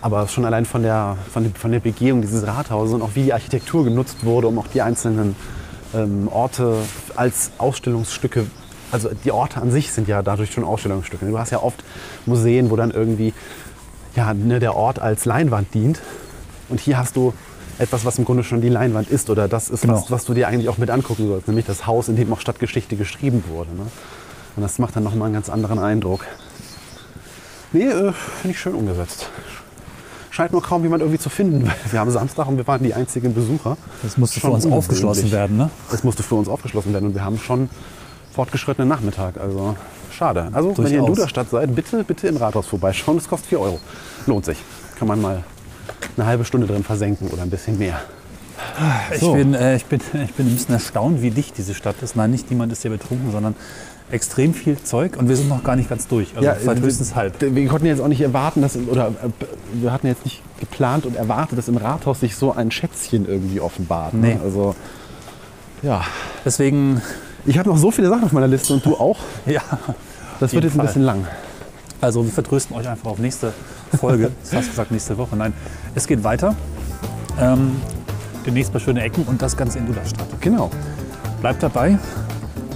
B: Aber schon allein von der, von, der, von der Begehung dieses Rathauses und auch wie die Architektur genutzt wurde, um auch die einzelnen ähm, Orte als Ausstellungsstücke, also die Orte an sich sind ja dadurch schon Ausstellungsstücke. Du hast ja oft Museen, wo dann irgendwie ja, ne, der Ort als Leinwand dient. Und hier hast du etwas, was im Grunde schon die Leinwand ist oder das ist,
C: Genau.
B: was, was du dir eigentlich auch mit angucken sollst, nämlich das Haus, in dem auch Stadtgeschichte geschrieben wurde. Ne? Und das macht dann nochmal einen ganz anderen Eindruck. Nee, äh, finde ich schön umgesetzt. Scheint nur kaum jemand irgendwie zu finden, weil wir haben Samstag und wir waren die einzigen Besucher.
C: Das musste
B: Schon
C: für uns aufgeschlossen werden, ne?
B: Es musste für uns aufgeschlossen werden und wir haben schon fortgeschrittenen Nachmittag. Also schade. Also wenn ihr in
C: Durchaus.
B: Duderstadt seid, bitte, bitte im Rathaus vorbeischauen. Das kostet 4 Euro. Lohnt sich. Kann man mal eine halbe Stunde drin versenken oder ein bisschen mehr.
C: Ich,
B: So.
C: bin, äh, ich, bin, ich bin ein bisschen erstaunt, wie dicht diese Stadt ist. Nein, nicht niemand ist hier betrunken, sondern extrem viel Zeug und wir sind noch gar nicht ganz durch. Also vielleicht
B: äh,
C: höchstens halb.
B: Wir konnten jetzt auch nicht erwarten, dass, oder äh, wir hatten jetzt nicht geplant und erwartet, dass im Rathaus sich so ein Schätzchen irgendwie offenbart. ne?
C: Nee.
B: Also, ja.
C: Deswegen,
B: Ich habe noch so viele Sachen auf meiner Liste und du auch.
C: ja.
B: Das wird jetzt ein bisschen lang.
C: Also wir vertrösten euch einfach auf nächste Folge. Das hast gesagt nächste Woche. Nein, es geht weiter. Ähm, demnächst bei Schöne Ecken und das Ganze in Duderstadt.
B: Genau.
C: Bleibt dabei.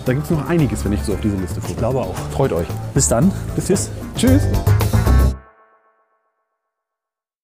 B: Da gibt es noch einiges, wenn ich so auf diese Liste gucke.
C: Ich glaube auch.
B: Freut euch.
C: Bis dann. Tschüss.
B: Tschüss.